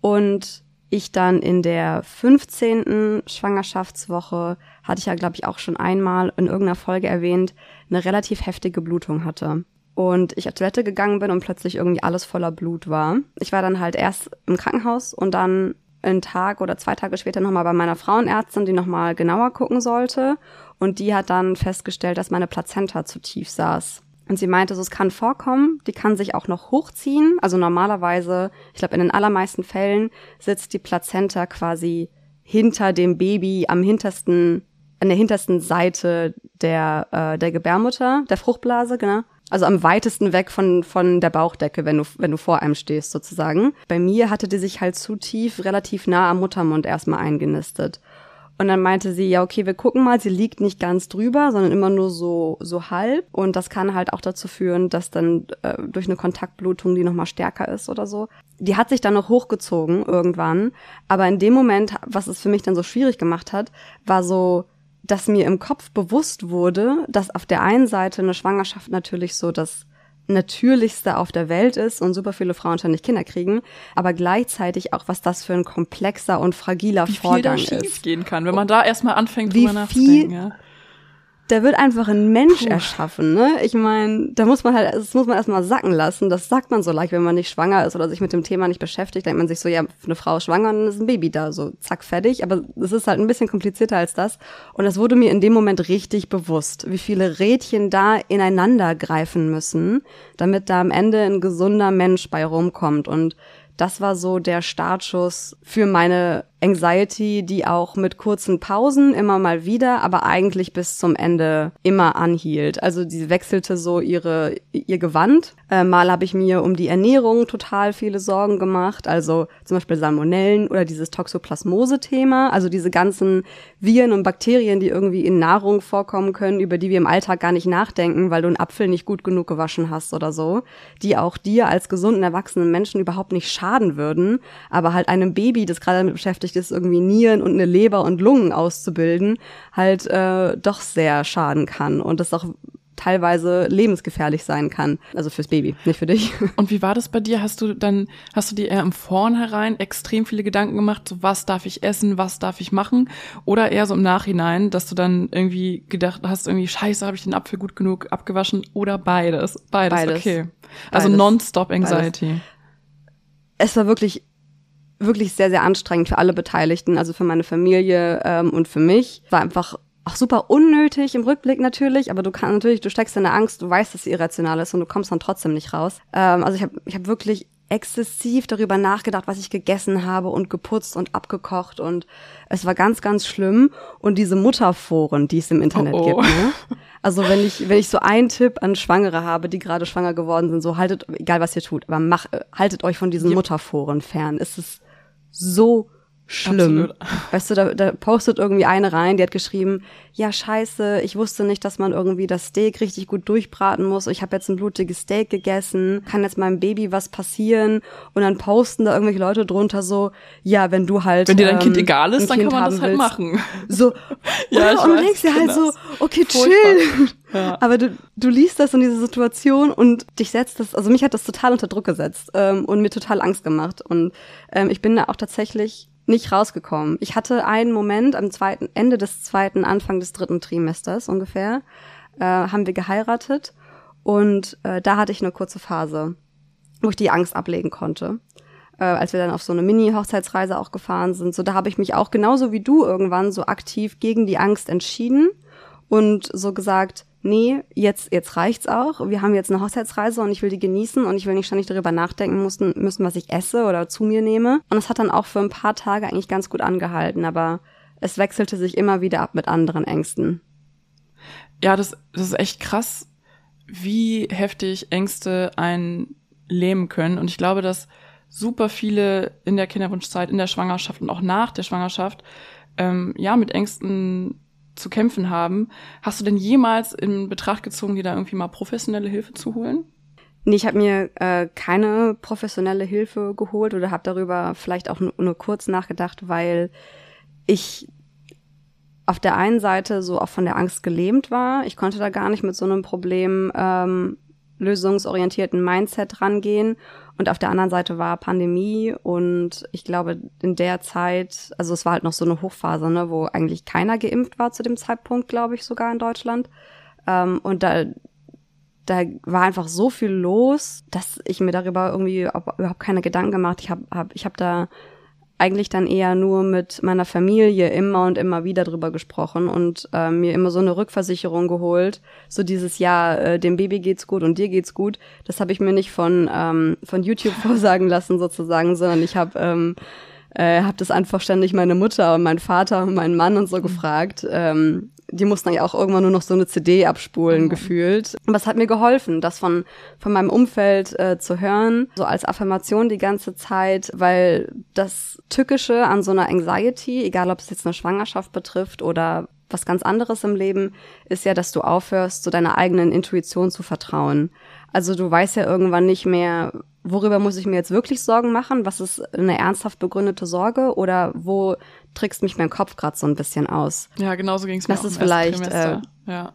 und ich dann in der 15. Schwangerschaftswoche, hatte ich ja, glaube ich, auch schon einmal in irgendeiner Folge erwähnt, eine relativ heftige Blutung hatte. Und ich auf Toilette gegangen bin und plötzlich irgendwie alles voller Blut war. Ich war dann halt erst im Krankenhaus und dann einen Tag oder zwei Tage später nochmal bei meiner Frauenärztin, die nochmal genauer gucken sollte. Und die hat dann festgestellt, dass meine Plazenta zu tief saß. Und sie meinte, so, es kann vorkommen, die kann sich auch noch hochziehen. Also normalerweise, ich glaube, in den allermeisten Fällen sitzt die Plazenta quasi hinter dem Baby am hintersten, an der hintersten Seite der, äh, der Gebärmutter, der Fruchtblase, genau. Also am weitesten weg von, von der Bauchdecke, wenn du, wenn du vor einem stehst, sozusagen. Bei mir hatte die sich halt zu tief, relativ nah am Muttermund erstmal eingenistet. Und dann meinte sie, ja, okay, wir gucken mal, sie liegt nicht ganz drüber, sondern immer nur so, so halb. Und das kann halt auch dazu führen, dass dann äh, durch eine Kontaktblutung die nochmal stärker ist oder so. Die hat sich dann noch hochgezogen irgendwann. Aber in dem Moment, was es für mich dann so schwierig gemacht hat, war so, dass mir im Kopf bewusst wurde, dass auf der einen Seite eine Schwangerschaft natürlich so das Natürlichste auf der Welt ist und super viele Frauen ständig Kinder kriegen, aber gleichzeitig auch, was das für ein komplexer und fragiler Wie Vorgang viel da ist. gehen kann, wenn man da erstmal anfängt, Wie drüber viel- nachzudenken. Ja. Da wird einfach ein Mensch Puh. erschaffen, ne? Ich meine, da muss man halt, das muss man erstmal sacken lassen. Das sagt man so leicht, wenn man nicht schwanger ist oder sich mit dem Thema nicht beschäftigt, denkt man sich so, ja, eine Frau ist schwanger und dann ist ein Baby da, so zack, fertig. Aber es ist halt ein bisschen komplizierter als das. Und das wurde mir in dem Moment richtig bewusst, wie viele Rädchen da ineinander greifen müssen, damit da am Ende ein gesunder Mensch bei rumkommt. Und das war so der Startschuss für meine Anxiety, die auch mit kurzen Pausen immer mal wieder, aber eigentlich bis zum Ende immer anhielt. Also die wechselte so ihre ihr Gewand. Äh, mal habe ich mir um die Ernährung total viele Sorgen gemacht, also zum Beispiel Salmonellen oder dieses Toxoplasmose-Thema, also diese ganzen Viren und Bakterien, die irgendwie in Nahrung vorkommen können, über die wir im Alltag gar nicht nachdenken, weil du einen Apfel nicht gut genug gewaschen hast oder so, die auch dir als gesunden erwachsenen Menschen überhaupt nicht schaden würden, aber halt einem Baby, das gerade damit beschäftigt ist, irgendwie Nieren und eine Leber und Lungen auszubilden, halt äh, doch sehr schaden kann und das auch teilweise lebensgefährlich sein kann. Also fürs Baby, nicht für dich. [laughs] Und wie war das bei dir? Hast du dann, hast du dir eher im Vornherein extrem viele Gedanken gemacht, so was darf ich essen, was darf ich machen? Oder eher so im Nachhinein, dass du dann irgendwie gedacht hast, irgendwie, scheiße, habe ich den Apfel gut genug abgewaschen? Oder beides? Beides, Beides. okay. Also Beides. nonstop Anxiety. es war wirklich wirklich sehr sehr anstrengend für alle Beteiligten, also für meine Familie ähm, und für mich. War einfach auch super unnötig im Rückblick natürlich, aber du kannst natürlich, du steckst in der Angst, du weißt, dass sie irrational ist und du kommst dann trotzdem nicht raus. Ähm, also ich habe ich hab wirklich exzessiv darüber nachgedacht, was ich gegessen habe und geputzt und abgekocht und es war ganz, ganz schlimm. Und diese Mutterforen, die es im Internet Oh, oh. gibt, ne? Also wenn ich, wenn ich so einen Tipp an Schwangere habe, die gerade schwanger geworden sind, so haltet, egal was ihr tut, aber mach, haltet euch von diesen. Mutterforen fern. Es ist so schlimm. Absolut. Weißt du, da, da postet irgendwie eine rein, die hat geschrieben, ja scheiße, ich wusste nicht, dass man irgendwie das Steak richtig gut durchbraten muss. Ich habe jetzt ein blutiges Steak gegessen, kann jetzt meinem Baby was passieren? Und dann posten da irgendwelche Leute drunter so, ja, wenn du halt Wenn dir dein ähm, Kind egal ist, dann Kind kann man das halt willst. machen. So, [laughs] Ja, ich und du denkst dir halt kenn so, das. okay, chill. Ja. Aber du, du liest das in diese Situation und dich setzt das, also mich hat das total unter Druck gesetzt ähm, und mir total Angst gemacht. Und ähm, ich bin da auch tatsächlich nicht rausgekommen. Ich hatte einen Moment am zweiten, Ende des zweiten, Anfang des dritten Trimesters ungefähr, äh, haben wir geheiratet und äh, da hatte ich eine kurze Phase, wo ich die Angst ablegen konnte. Äh, als wir dann auf so eine Mini-Hochzeitsreise auch gefahren sind. So, da habe ich mich auch genauso wie du irgendwann so aktiv gegen die Angst entschieden und so gesagt, nee, jetzt, jetzt reicht's auch. Wir haben jetzt eine Hochzeitsreise und ich will die genießen und ich will nicht ständig darüber nachdenken müssen, müssen, was ich esse oder zu mir nehme. Und es hat dann auch für ein paar Tage eigentlich ganz gut angehalten, aber es wechselte sich immer wieder ab mit anderen Ängsten. Ja, das, das ist echt krass, wie heftig Ängste einen lähmen können. Und ich glaube, dass super viele in der Kinderwunschzeit, in der Schwangerschaft und auch nach der Schwangerschaft, ähm, ja, mit Ängsten zu kämpfen haben. Hast du denn jemals in Betracht gezogen, dir da irgendwie mal professionelle Hilfe zu holen? Nee, ich habe mir äh, keine professionelle Hilfe geholt oder habe darüber vielleicht auch nur, nur kurz nachgedacht, weil ich auf der einen Seite so auch von der Angst gelähmt war. Ich konnte da gar nicht mit so einem Problem ähm, lösungsorientierten Mindset rangehen. Und auf der anderen Seite war Pandemie und ich glaube, in der Zeit, also es war halt noch so eine Hochphase, ne, wo eigentlich keiner geimpft war zu dem Zeitpunkt, glaube ich, sogar in Deutschland. Ähm, und da, da war einfach so viel los, dass ich mir darüber irgendwie überhaupt keine Gedanken gemacht. Ich habe hab, ich hab da eigentlich dann eher nur mit meiner Familie immer und immer wieder drüber gesprochen und äh, mir immer so eine Rückversicherung geholt. So dieses Jahr, äh, dem Baby geht's gut und dir geht's gut. Das habe ich mir nicht von, ähm, von YouTube [laughs] vorsagen lassen sozusagen, sondern ich habe ähm, äh, hab das einfach ständig meine Mutter und meinen Vater und meinen Mann und so gefragt, ähm, die mussten ja auch irgendwann nur noch so eine CD abspulen, mhm. gefühlt. Aber es hat mir geholfen, das von, von meinem Umfeld äh, zu hören, so als Affirmation die ganze Zeit, weil das Tückische an so einer Anxiety, egal ob es jetzt eine Schwangerschaft betrifft oder was ganz anderes im Leben, ist ja, dass du aufhörst, so deiner eigenen Intuition zu vertrauen. Also du weißt ja irgendwann nicht mehr, worüber muss ich mir jetzt wirklich Sorgen machen? Was ist eine ernsthaft begründete Sorge? Oder wo trickst mich mein Kopf gerade so ein bisschen aus? Ja, genauso ging es mir das ist vielleicht, äh, ja.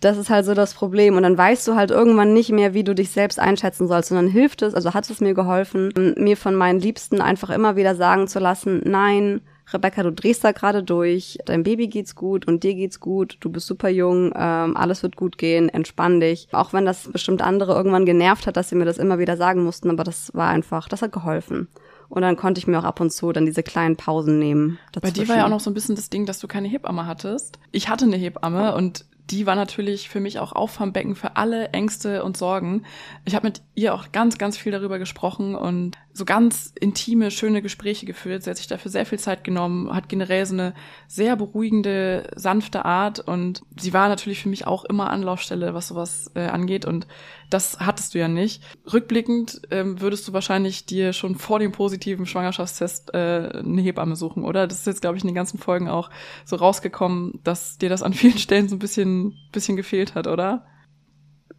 Das ist halt so das Problem. Und dann weißt du halt irgendwann nicht mehr, wie du dich selbst einschätzen sollst. Und dann hilft es, also hat es mir geholfen, mir von meinen Liebsten einfach immer wieder sagen zu lassen, nein, Rebecca, du drehst da gerade durch, dein Baby geht's gut und dir geht's gut, du bist super jung, ähm, alles wird gut gehen, entspann dich. Auch wenn das bestimmt andere irgendwann genervt hat, dass sie mir das immer wieder sagen mussten, aber das war einfach, das hat geholfen. Und dann konnte ich mir auch ab und zu dann diese kleinen Pausen nehmen. Dazwischen. Bei dir war ja auch noch so ein bisschen das Ding, dass du keine Hebamme hattest. Ich hatte eine Hebamme und die war natürlich für mich auch Auffangbecken für alle Ängste und Sorgen. Ich habe mit ihr auch ganz, ganz viel darüber gesprochen und so ganz intime, schöne Gespräche geführt. Sie hat sich dafür sehr viel Zeit genommen, hat generell so eine sehr beruhigende, sanfte Art und sie war natürlich für mich auch immer Anlaufstelle, was sowas äh, angeht und das hattest du ja nicht. Rückblickend ähm, würdest du wahrscheinlich dir schon vor dem positiven Schwangerschaftstest äh, eine Hebamme suchen, oder? Das ist jetzt, glaube ich, in den ganzen Folgen auch so rausgekommen, dass dir das an vielen Stellen so ein bisschen, bisschen gefehlt hat, oder?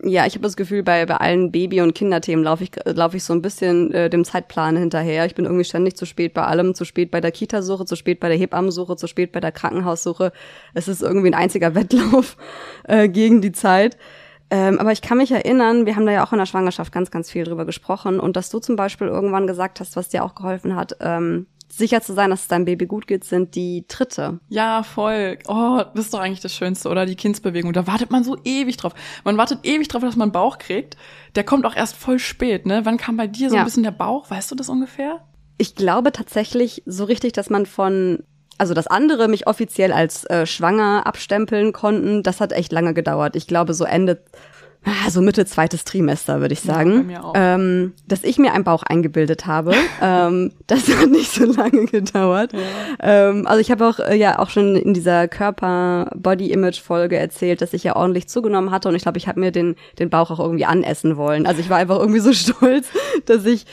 Ja, ich habe das Gefühl, bei, bei allen Baby- und Kinderthemen laufe ich, lauf ich so ein bisschen äh, dem Zeitplan hinterher. Ich bin irgendwie ständig zu spät bei allem, zu spät bei der Kitasuche, zu spät bei der Hebammensuche, zu spät bei der Krankenhaussuche. Es ist irgendwie ein einziger [laughs] Wettlauf äh, gegen die Zeit. Ähm, aber ich kann mich erinnern, wir haben da ja auch in der Schwangerschaft ganz, ganz viel drüber gesprochen und dass du zum Beispiel irgendwann gesagt hast, was dir auch geholfen hat, ähm, sicher zu sein, dass es deinem Baby gut geht, sind die Tritte. Ja, voll. Oh, das ist doch eigentlich das Schönste, oder? Die Kindsbewegung. Da wartet man so ewig drauf. Man wartet ewig drauf, dass man Bauch kriegt. Der kommt auch erst voll spät, ne? Wann kam bei dir so ja. ein bisschen der Bauch? Weißt du das ungefähr? Ich glaube tatsächlich so richtig, dass man von also dass andere mich offiziell als äh, schwanger abstempeln konnten, das hat echt lange gedauert. Ich glaube so Ende so Mitte zweites Trimester, würde ich sagen, ja, ähm, dass ich mir einen Bauch eingebildet habe. [laughs] ähm, das hat nicht so lange gedauert. Ja. Ähm, also ich habe auch äh, ja auch schon in dieser Körper-Body-Image-Folge erzählt, dass ich ja ordentlich zugenommen hatte und ich glaube, ich habe mir den den Bauch auch irgendwie anessen wollen. Also ich war einfach irgendwie so [laughs] stolz, dass ich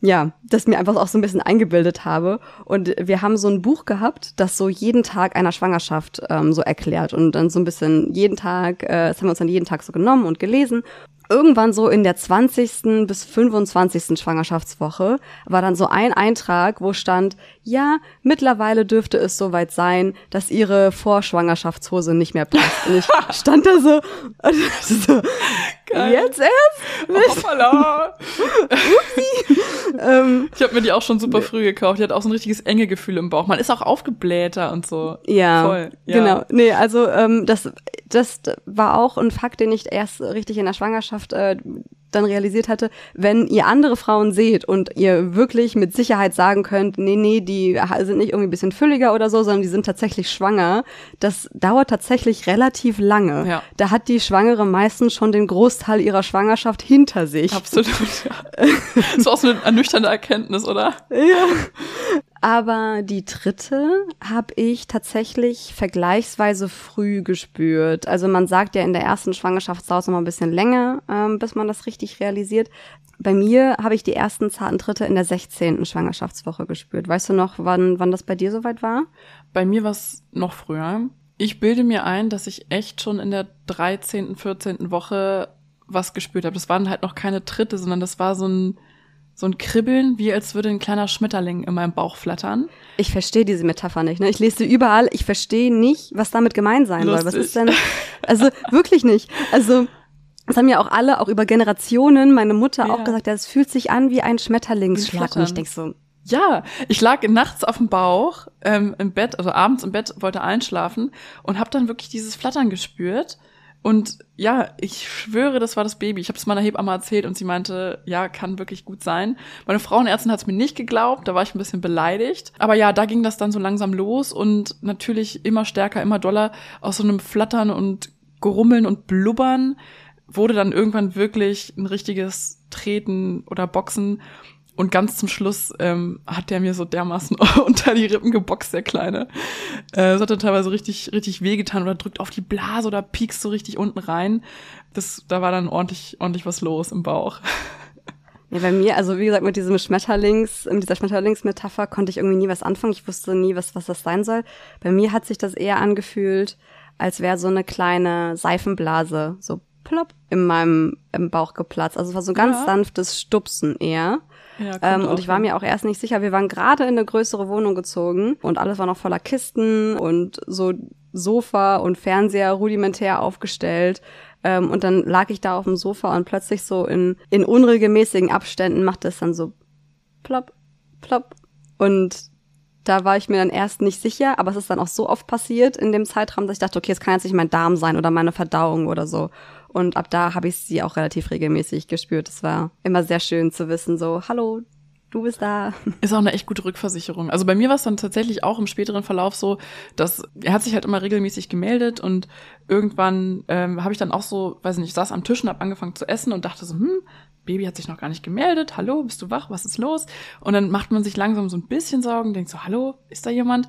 ja, das mir einfach auch so ein bisschen eingebildet habe. Und wir haben so ein Buch gehabt, das so jeden Tag einer Schwangerschaft ähm, so erklärt und dann so ein bisschen jeden Tag, äh, das haben wir uns dann jeden Tag so genommen und gelesen irgendwann so in der 20. bis 25. Schwangerschaftswoche war dann so ein Eintrag, wo stand, ja, mittlerweile dürfte es soweit sein, dass ihre Vorschwangerschaftshose nicht mehr passt. Und ich [laughs] stand da so, [laughs] so Geil. jetzt erst? Hoppala. [laughs] ähm, ich habe mir die auch schon super früh gekauft. Die hat auch so ein richtiges enge Gefühl im Bauch. Man ist auch aufgeblähter und so. Ja, Voll. ja. genau. Nee, also ähm, das, das war auch ein Fakt, den ich erst richtig in der Schwangerschaft äh, dann realisiert hatte, wenn ihr andere Frauen seht und ihr wirklich mit Sicherheit sagen könnt, nee, nee, die sind nicht irgendwie ein bisschen fülliger oder so, sondern die sind tatsächlich schwanger, das dauert tatsächlich relativ lange. Ja. Da hat die Schwangere meistens schon den Großteil ihrer Schwangerschaft hinter sich. Absolut, ja. das war auch so eine ernüchternde Erkenntnis, oder? Ja. Aber die dritte habe ich tatsächlich vergleichsweise früh gespürt. Also man sagt ja in der ersten Schwangerschaft dauert es noch mal ein bisschen länger, ähm, bis man das richtig realisiert. Bei mir habe ich die ersten zarten Tritte in der 16. Schwangerschaftswoche gespürt. Weißt du noch, wann, wann das bei dir soweit war? Bei mir war es noch früher. Ich bilde mir ein, dass ich echt schon in der 13., 14. Woche was gespürt habe. Das waren halt noch keine Tritte, sondern das war so ein so ein Kribbeln, wie als würde ein kleiner Schmetterling in meinem Bauch flattern. Ich verstehe diese Metapher nicht. Ne? Ich lese sie überall. Ich verstehe nicht, was damit gemeint sein Lustig. soll. Was ist denn? Also wirklich nicht. Also das haben ja auch alle, auch über Generationen, meine Mutter ja. auch gesagt, ja, es fühlt sich an wie ein Schmetterlingsschlag. Und ich denk so, ja, ich lag nachts auf dem Bauch ähm, im Bett, also abends im Bett, wollte einschlafen und habe dann wirklich dieses Flattern gespürt. Und ja, ich schwöre, das war das Baby. Ich habe es meiner Hebamme erzählt und sie meinte, ja, kann wirklich gut sein. Meine Frauenärztin hat es mir nicht geglaubt, da war ich ein bisschen beleidigt. Aber ja, da ging das dann so langsam los und natürlich immer stärker, immer doller aus so einem Flattern und Grummeln und Blubbern wurde dann irgendwann wirklich ein richtiges Treten oder Boxen. Und ganz zum Schluss ähm, hat der mir so dermaßen [laughs] unter die Rippen geboxt, der Kleine. Äh, es hat dann teilweise richtig, richtig wehgetan oder drückt auf die Blase oder piekst so richtig unten rein. Das, da war dann ordentlich, ordentlich was los im Bauch. [laughs] Ja, bei mir, also wie gesagt, mit diesem Schmetterlings, mit dieser Schmetterlingsmetapher konnte ich irgendwie nie was anfangen. Ich wusste nie, was, was das sein soll. Bei mir hat sich das eher angefühlt, als wäre so eine kleine Seifenblase, so plopp, in meinem im Bauch geplatzt. Also es war so ein ganz ja. sanftes Stupsen eher. Ja, ähm, und ich war mir auch erst nicht sicher. Wir waren gerade in eine größere Wohnung gezogen und alles war noch voller Kisten und so Sofa und Fernseher rudimentär aufgestellt. Ähm, und dann lag ich da auf dem Sofa und plötzlich so in, in unregelmäßigen Abständen machte es dann so plopp, plopp. Und da war ich mir dann erst nicht sicher, aber es ist dann auch so oft passiert in dem Zeitraum, dass ich dachte, okay, es kann jetzt nicht mein Darm sein oder meine Verdauung oder so. Und ab da habe ich sie auch relativ regelmäßig gespürt. Es war immer sehr schön zu wissen, so, hallo, du bist da. [laughs] Ist auch eine echt gute Rückversicherung. Also bei mir war es dann tatsächlich auch im späteren Verlauf so, dass er hat sich halt immer regelmäßig gemeldet und irgendwann ähm, habe ich dann auch so, weiß nicht, ich saß am Tisch und habe angefangen zu essen und dachte so, hm, Baby hat sich noch gar nicht gemeldet. Hallo, bist du wach? Was ist los? Und dann macht man sich langsam so ein bisschen Sorgen, denkt so, hallo, ist da jemand?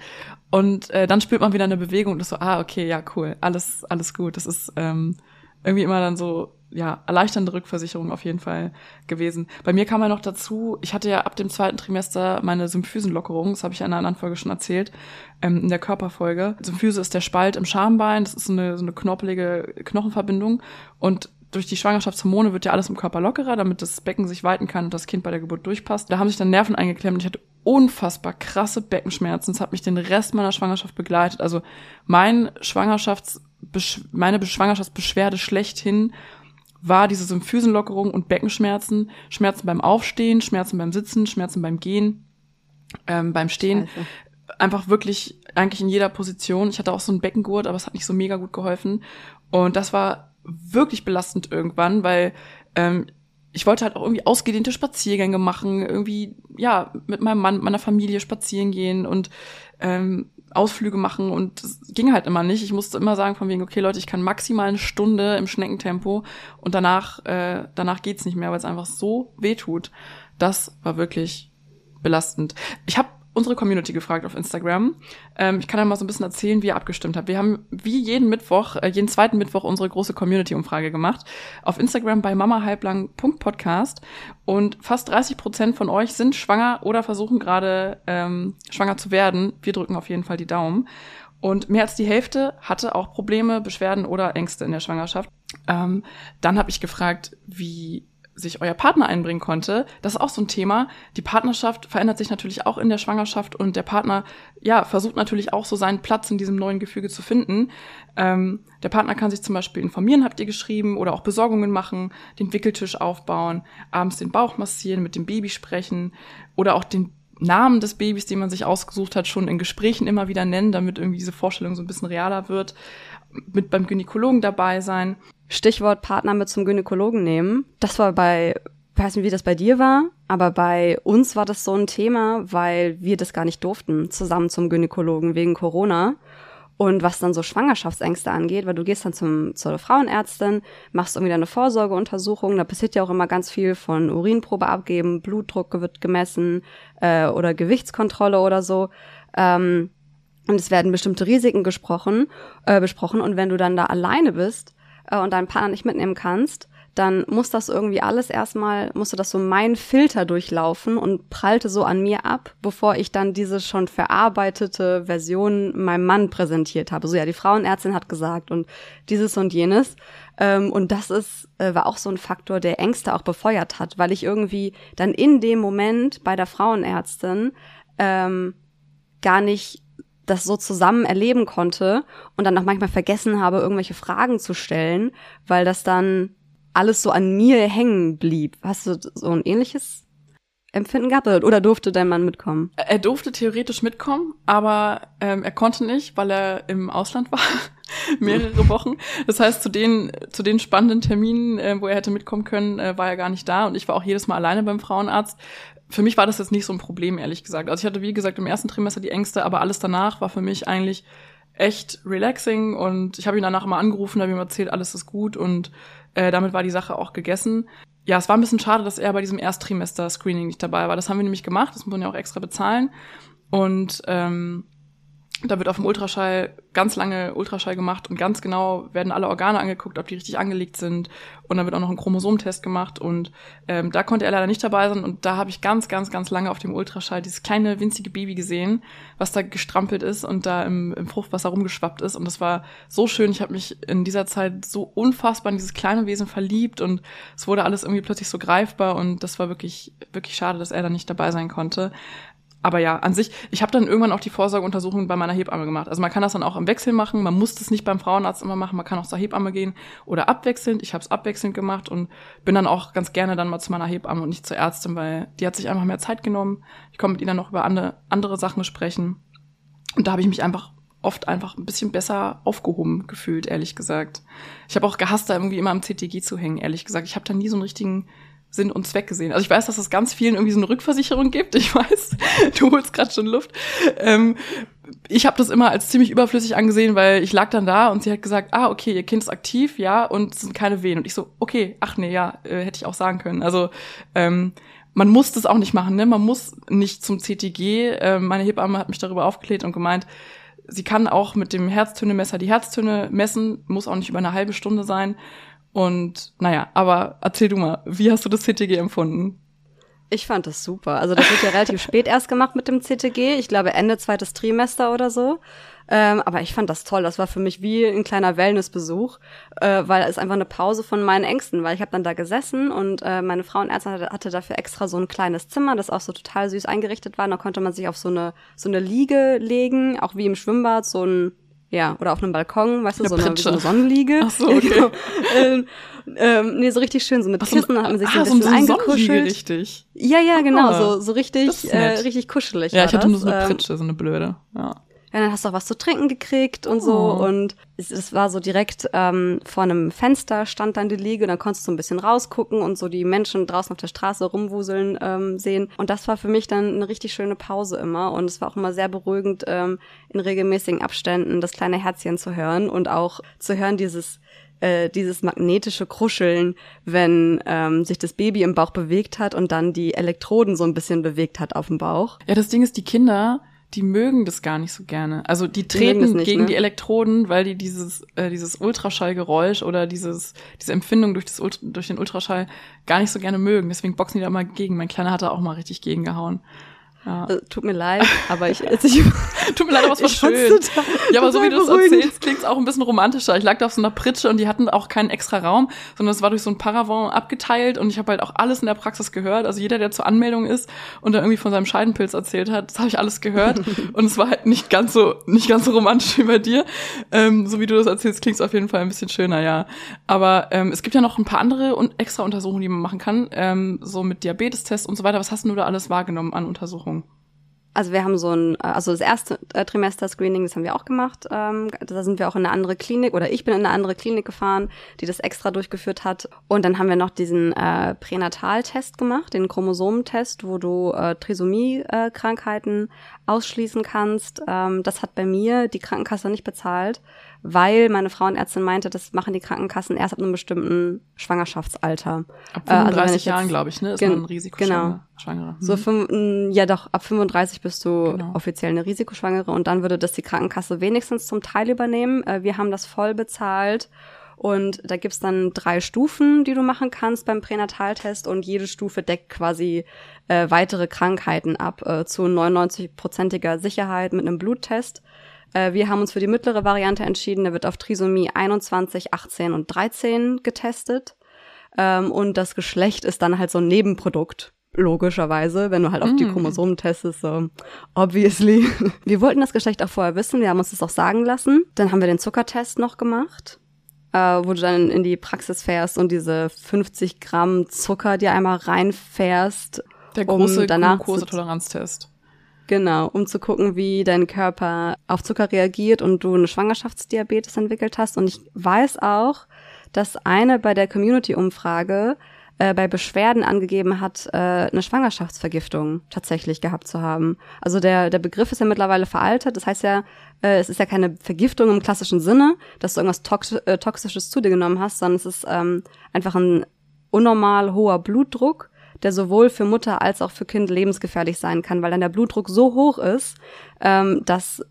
Und äh, dann spürt man wieder eine Bewegung und ist so, ah, okay, ja, cool, alles, alles gut. Das ist ähm, irgendwie immer dann so, ja, erleichternde Rückversicherung auf jeden Fall gewesen. Bei mir kam ja noch dazu, ich hatte ja ab dem zweiten Trimester meine Symphysenlockerung, das habe ich in einer anderen Folge schon erzählt, ähm, in der Körperfolge. Symphyse ist der Spalt im Schambein, das ist so eine, so eine knorpelige Knochenverbindung und durch die Schwangerschaftshormone wird ja alles im Körper lockerer, damit das Becken sich weiten kann und das Kind bei der Geburt durchpasst. Da haben sich dann Nerven eingeklemmt und ich hatte unfassbar krasse Beckenschmerzen. Das hat mich den Rest meiner Schwangerschaft begleitet. Also mein Schwangerschafts meine Schwangerschaftsbeschwerde schlechthin war diese Symphysenlockerung und Beckenschmerzen, Schmerzen beim Aufstehen, Schmerzen beim Sitzen, Schmerzen beim Gehen, ähm, beim Stehen. Scheiße. Einfach wirklich eigentlich in jeder Position. Ich hatte auch so einen Beckengurt, aber es hat nicht so mega gut geholfen. Und das war wirklich belastend irgendwann, weil ähm, ich wollte halt auch irgendwie ausgedehnte Spaziergänge machen, irgendwie ja mit meinem Mann, meiner Familie spazieren gehen und ähm, Ausflüge machen und das ging halt immer nicht. Ich musste immer sagen von wegen, okay Leute, ich kann maximal eine Stunde im Schneckentempo und danach, äh, danach geht's nicht mehr, weil es einfach so weh tut. Das war wirklich belastend. Ich habe unsere Community gefragt auf Instagram. Ähm, ich kann ja mal so ein bisschen erzählen, wie ihr abgestimmt habt. Wir haben wie jeden Mittwoch, äh, jeden zweiten Mittwoch unsere große Community-Umfrage gemacht. Auf Instagram bei mamahalblang.podcast. Und fast 30 Prozent von euch sind schwanger oder versuchen gerade ähm, schwanger zu werden. Wir drücken auf jeden Fall die Daumen. Und mehr als die Hälfte hatte auch Probleme, Beschwerden oder Ängste in der Schwangerschaft. Ähm, dann habe ich gefragt, wie sich euer Partner einbringen konnte. Das ist auch so ein Thema. Die Partnerschaft verändert sich natürlich auch in der Schwangerschaft und der Partner, ja, versucht natürlich auch so seinen Platz in diesem neuen Gefüge zu finden. Ähm, der Partner kann sich zum Beispiel informieren, habt ihr geschrieben, oder auch Besorgungen machen, den Wickeltisch aufbauen, abends den Bauch massieren, mit dem Baby sprechen oder auch den Namen des Babys, den man sich ausgesucht hat, schon in Gesprächen immer wieder nennen, damit irgendwie diese Vorstellung so ein bisschen realer wird. Mit beim Gynäkologen dabei sein. Stichwort Partner mit zum Gynäkologen nehmen. Das war bei, weiß nicht, wie das bei dir war, aber bei uns war das so ein Thema, weil wir das gar nicht durften, zusammen zum Gynäkologen wegen Corona. Und was dann so Schwangerschaftsängste angeht, weil du gehst dann zum, zur Frauenärztin, machst irgendwie deine Vorsorgeuntersuchung, da passiert ja auch immer ganz viel von Urinprobe abgeben, Blutdruck wird gemessen äh, oder Gewichtskontrolle oder so. Ähm, und es werden bestimmte Risiken gesprochen, äh, besprochen. Und wenn du dann da alleine bist, äh, und deinen Partner nicht mitnehmen kannst, dann muss das irgendwie alles erstmal, musste das so mein Filter durchlaufen und prallte so an mir ab, bevor ich dann diese schon verarbeitete Version meinem Mann präsentiert habe. So ja, die Frauenärztin hat gesagt und dieses und jenes. Ähm, und das ist, äh, war auch so ein Faktor, der Ängste auch befeuert hat, weil ich irgendwie dann in dem Moment bei der Frauenärztin ähm, gar nicht das so zusammen erleben konnte und dann auch manchmal vergessen habe, irgendwelche Fragen zu stellen, weil das dann alles so an mir hängen blieb. Hast du so ein ähnliches Empfinden gehabt oder durfte dein Mann mitkommen? Er durfte theoretisch mitkommen, aber ähm, er konnte nicht, weil er im Ausland war, [laughs] mehrere Wochen. Das heißt, zu den zu den spannenden Terminen, äh, wo er hätte mitkommen können, äh, war er gar nicht da und ich war auch jedes Mal alleine beim Frauenarzt für mich war das jetzt nicht so ein Problem, ehrlich gesagt. Also ich hatte, wie gesagt, im ersten Trimester die Ängste, aber alles danach war für mich eigentlich echt relaxing und ich habe ihn danach immer angerufen, habe ihm erzählt, alles ist gut und äh, damit war die Sache auch gegessen. Ja, es war ein bisschen schade, dass er bei diesem Ersttrimester-Screening nicht dabei war. Das haben wir nämlich gemacht, das muss man ja auch extra bezahlen. Und ähm, da wird auf dem Ultraschall ganz lange Ultraschall gemacht und ganz genau werden alle Organe angeguckt, ob die richtig angelegt sind. Und dann wird auch noch ein Chromosomtest gemacht. Und ähm, da konnte er leider nicht dabei sein. Und da habe ich ganz, ganz, ganz lange auf dem Ultraschall dieses kleine, winzige Baby gesehen, was da gestrampelt ist und da im, im Fruchtwasser rumgeschwappt ist. Und das war so schön. Ich habe mich in dieser Zeit so unfassbar in dieses kleine Wesen verliebt. Und es wurde alles irgendwie plötzlich so greifbar. Und das war wirklich, wirklich schade, dass er da nicht dabei sein konnte aber ja, an sich, ich habe dann irgendwann auch die Vorsorgeuntersuchung bei meiner Hebamme gemacht. Also man kann das dann auch im Wechsel machen, man muss das nicht beim Frauenarzt immer machen, man kann auch zur Hebamme gehen oder abwechselnd. Ich habe es abwechselnd gemacht und bin dann auch ganz gerne dann mal zu meiner Hebamme und nicht zur Ärztin, weil die hat sich einfach mehr Zeit genommen. Ich konnte mit ihr dann noch über andere, andere Sachen sprechen. Und da habe ich mich einfach oft einfach ein bisschen besser aufgehoben gefühlt, ehrlich gesagt. Ich habe auch gehasst, da irgendwie immer am CTG zu hängen, ehrlich gesagt. Ich habe da nie so einen richtigen Sinn und Zweck gesehen. Also ich weiß, dass es ganz vielen irgendwie so eine Rückversicherung gibt. Ich [laughs] weiß, du holst gerade schon Luft. Ähm, ich habe das immer als ziemlich überflüssig angesehen, weil ich lag dann da und sie hat gesagt, ah, okay, ihr Kind ist aktiv, ja, und es sind keine Wehen. Und ich so, okay, ach nee, ja, äh, hätte ich auch sagen können. Also ähm, man muss das auch nicht machen, ne? Man muss nicht zum CTG. Ähm, meine Hebamme hat mich darüber aufgeklärt und gemeint, sie kann auch mit dem Herztönemesser die Herztöne messen, muss auch nicht über eine halbe Stunde sein. Und naja, aber erzähl du mal, wie hast du das CTG empfunden? Ich fand das super. Also das wird ja relativ spät erst gemacht mit dem CTG. Ich glaube Ende zweites Trimester oder so. Ähm, aber ich fand das toll. Das war für mich wie ein kleiner Wellnessbesuch, äh, weil es einfach eine Pause von meinen Ängsten, weil ich habe dann da gesessen und äh, meine Frauenärztin hatte, hatte dafür extra so ein kleines Zimmer, das auch so total süß eingerichtet war. da konnte man sich auf so eine so eine Liege legen, auch wie im Schwimmbad, so ein ja, oder auf einem Balkon, weißt du, so eine, so eine, Sonnenliege. Ach so, [laughs] okay. genau. ähm, ähm, nee, so richtig schön, so mit Kissen, hat man sich so ah, ein bisschen so eingekuschelt. richtig. Ja, ja, genau, ah, so, so richtig, äh, richtig kuschelig. Ja, ich hatte das. nur so eine ähm, Pritsche, so eine blöde, ja ja, dann hast du auch was zu trinken gekriegt und so. Oh. Und es, es, war so direkt ähm, vor einem Fenster stand dann die Liege und dann konntest du so ein bisschen rausgucken und so die Menschen draußen auf der Straße rumwuseln ähm, sehen. Und das war für mich dann eine richtig schöne Pause immer. Und es war auch immer sehr beruhigend, ähm, in regelmäßigen Abständen das kleine Herzchen zu hören und auch zu hören, dieses äh, dieses magnetische Kruscheln, wenn ähm, sich das Baby im Bauch bewegt hat und dann die Elektroden so ein bisschen bewegt hat auf dem Bauch. Ja, das Ding ist, die Kinder, die mögen das gar nicht so gerne. Also die treten nicht, gegen ne? die Elektroden, weil die dieses äh, dieses Ultraschallgeräusch oder dieses diese Empfindung durch das durch den Ultraschall gar nicht so gerne mögen. Deswegen boxen die da mal gegen. Mein Kleiner hat da auch mal richtig gegengehauen. Ja. Also, tut mir leid, [laughs] aber ich, also ich [laughs] tut mir leid, aber es war schön. ja, aber so wie du es erzählst, klingt es auch ein bisschen romantischer. Ich lag da auf so einer Pritsche und die hatten auch keinen extra Raum, sondern es war durch so ein Paravent abgeteilt und ich habe halt auch alles in der Praxis gehört. Also jeder, der zur Anmeldung ist und dann irgendwie von seinem Scheidenpilz erzählt hat, das habe ich alles gehört [laughs] und es war halt nicht ganz so nicht ganz so romantisch wie bei dir. Ähm, so wie du das erzählst, klingt es auf jeden Fall ein bisschen schöner, ja. Aber ähm, es gibt ja noch ein paar andere und extra Untersuchungen, die man machen kann, ähm, so mit Diabetestests und so weiter. Was hast du da alles wahrgenommen an Untersuchungen? Also wir haben so ein, äh, also das erste äh, Trimester-Screening, das haben wir auch gemacht. Ähm, da sind wir auch in eine andere Klinik oder ich bin in eine andere Klinik gefahren, die das extra durchgeführt hat. Und dann haben wir noch diesen äh, Pränataltest gemacht, den Chromosomentest, wo du äh, Trisomie-Krankheiten ausschließen kannst. Ähm, das hat bei mir die Krankenkasse nicht bezahlt weil meine Frauenärztin meinte, das machen die Krankenkassen erst ab einem bestimmten Schwangerschaftsalter. Ab 35 äh, also Jahren, glaube ich, ne, ist man Risikoschwangere. Genau. Hm. So fünf, ja doch, ab 35 bist du genau. offiziell eine Risikoschwangere und dann würde das die Krankenkasse wenigstens zum Teil übernehmen. Äh, wir haben das voll bezahlt Und da gibt's dann drei Stufen, die du machen kannst beim Pränataltest und jede Stufe deckt quasi äh, weitere Krankheiten ab äh, zu 99-prozentiger Sicherheit mit einem Bluttest. Äh, wir haben uns für die mittlere Variante entschieden. Da wird auf Trisomie 21, 18 und 13 getestet. Ähm, und das Geschlecht ist dann halt so ein Nebenprodukt logischerweise, wenn du halt auf die mhm. Chromosomen testest, so obviously. [laughs] Wir wollten das Geschlecht auch vorher wissen, wir haben uns das auch sagen lassen. Dann haben wir den Zuckertest noch gemacht, äh, wo du dann in die Praxis fährst und diese 50 Gramm Zucker dir einmal reinfährst. Der große um Glukosetoleranztest. Genau, um zu gucken, wie dein Körper auf Zucker reagiert und du eine Schwangerschaftsdiabetes entwickelt hast. Und ich weiß auch, dass eine bei der Community-Umfrage äh, bei Beschwerden angegeben hat, äh, eine Schwangerschaftsvergiftung tatsächlich gehabt zu haben. Also der, der Begriff ist ja mittlerweile veraltet. Das heißt ja, äh, es ist ja keine Vergiftung im klassischen Sinne, dass du irgendwas Tox äh, Toxisches zu dir genommen hast, sondern es ist ähm, einfach ein unnormal hoher Blutdruck, der sowohl für Mutter als auch für Kind lebensgefährlich sein kann, weil dann der Blutdruck so hoch ist, ähm, dass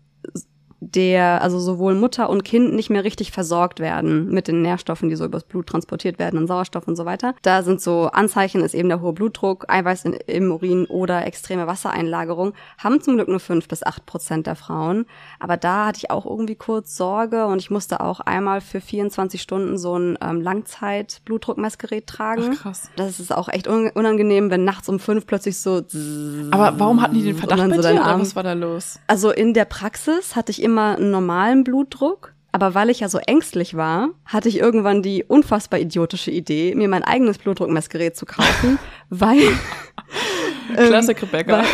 der, also sowohl Mutter und Kind nicht mehr richtig versorgt werden mit den Nährstoffen, die so übers Blut transportiert werden und Sauerstoff und so weiter. Da sind so Anzeichen, ist eben der hohe Blutdruck, Eiweiß in, im Urin oder extreme Wassereinlagerung. Haben zum Glück nur fünf bis acht Prozent der Frauen. Aber da hatte ich auch irgendwie kurz Sorge und ich musste auch einmal für 24 Stunden so ein ähm, Langzeit-Blutdruckmessgerät tragen. Ach, krass. Das ist auch echt unangenehm, wenn nachts um fünf plötzlich so. Aber warum hatten die den Verdacht bei so dir, was war da los? Also in der Praxis hatte ich immer einen normalen Blutdruck. Aber weil ich ja so ängstlich war, hatte ich irgendwann die unfassbar idiotische Idee, mir mein eigenes Blutdruckmessgerät zu kaufen, [laughs] weil. Klassik Rebecca. Weil,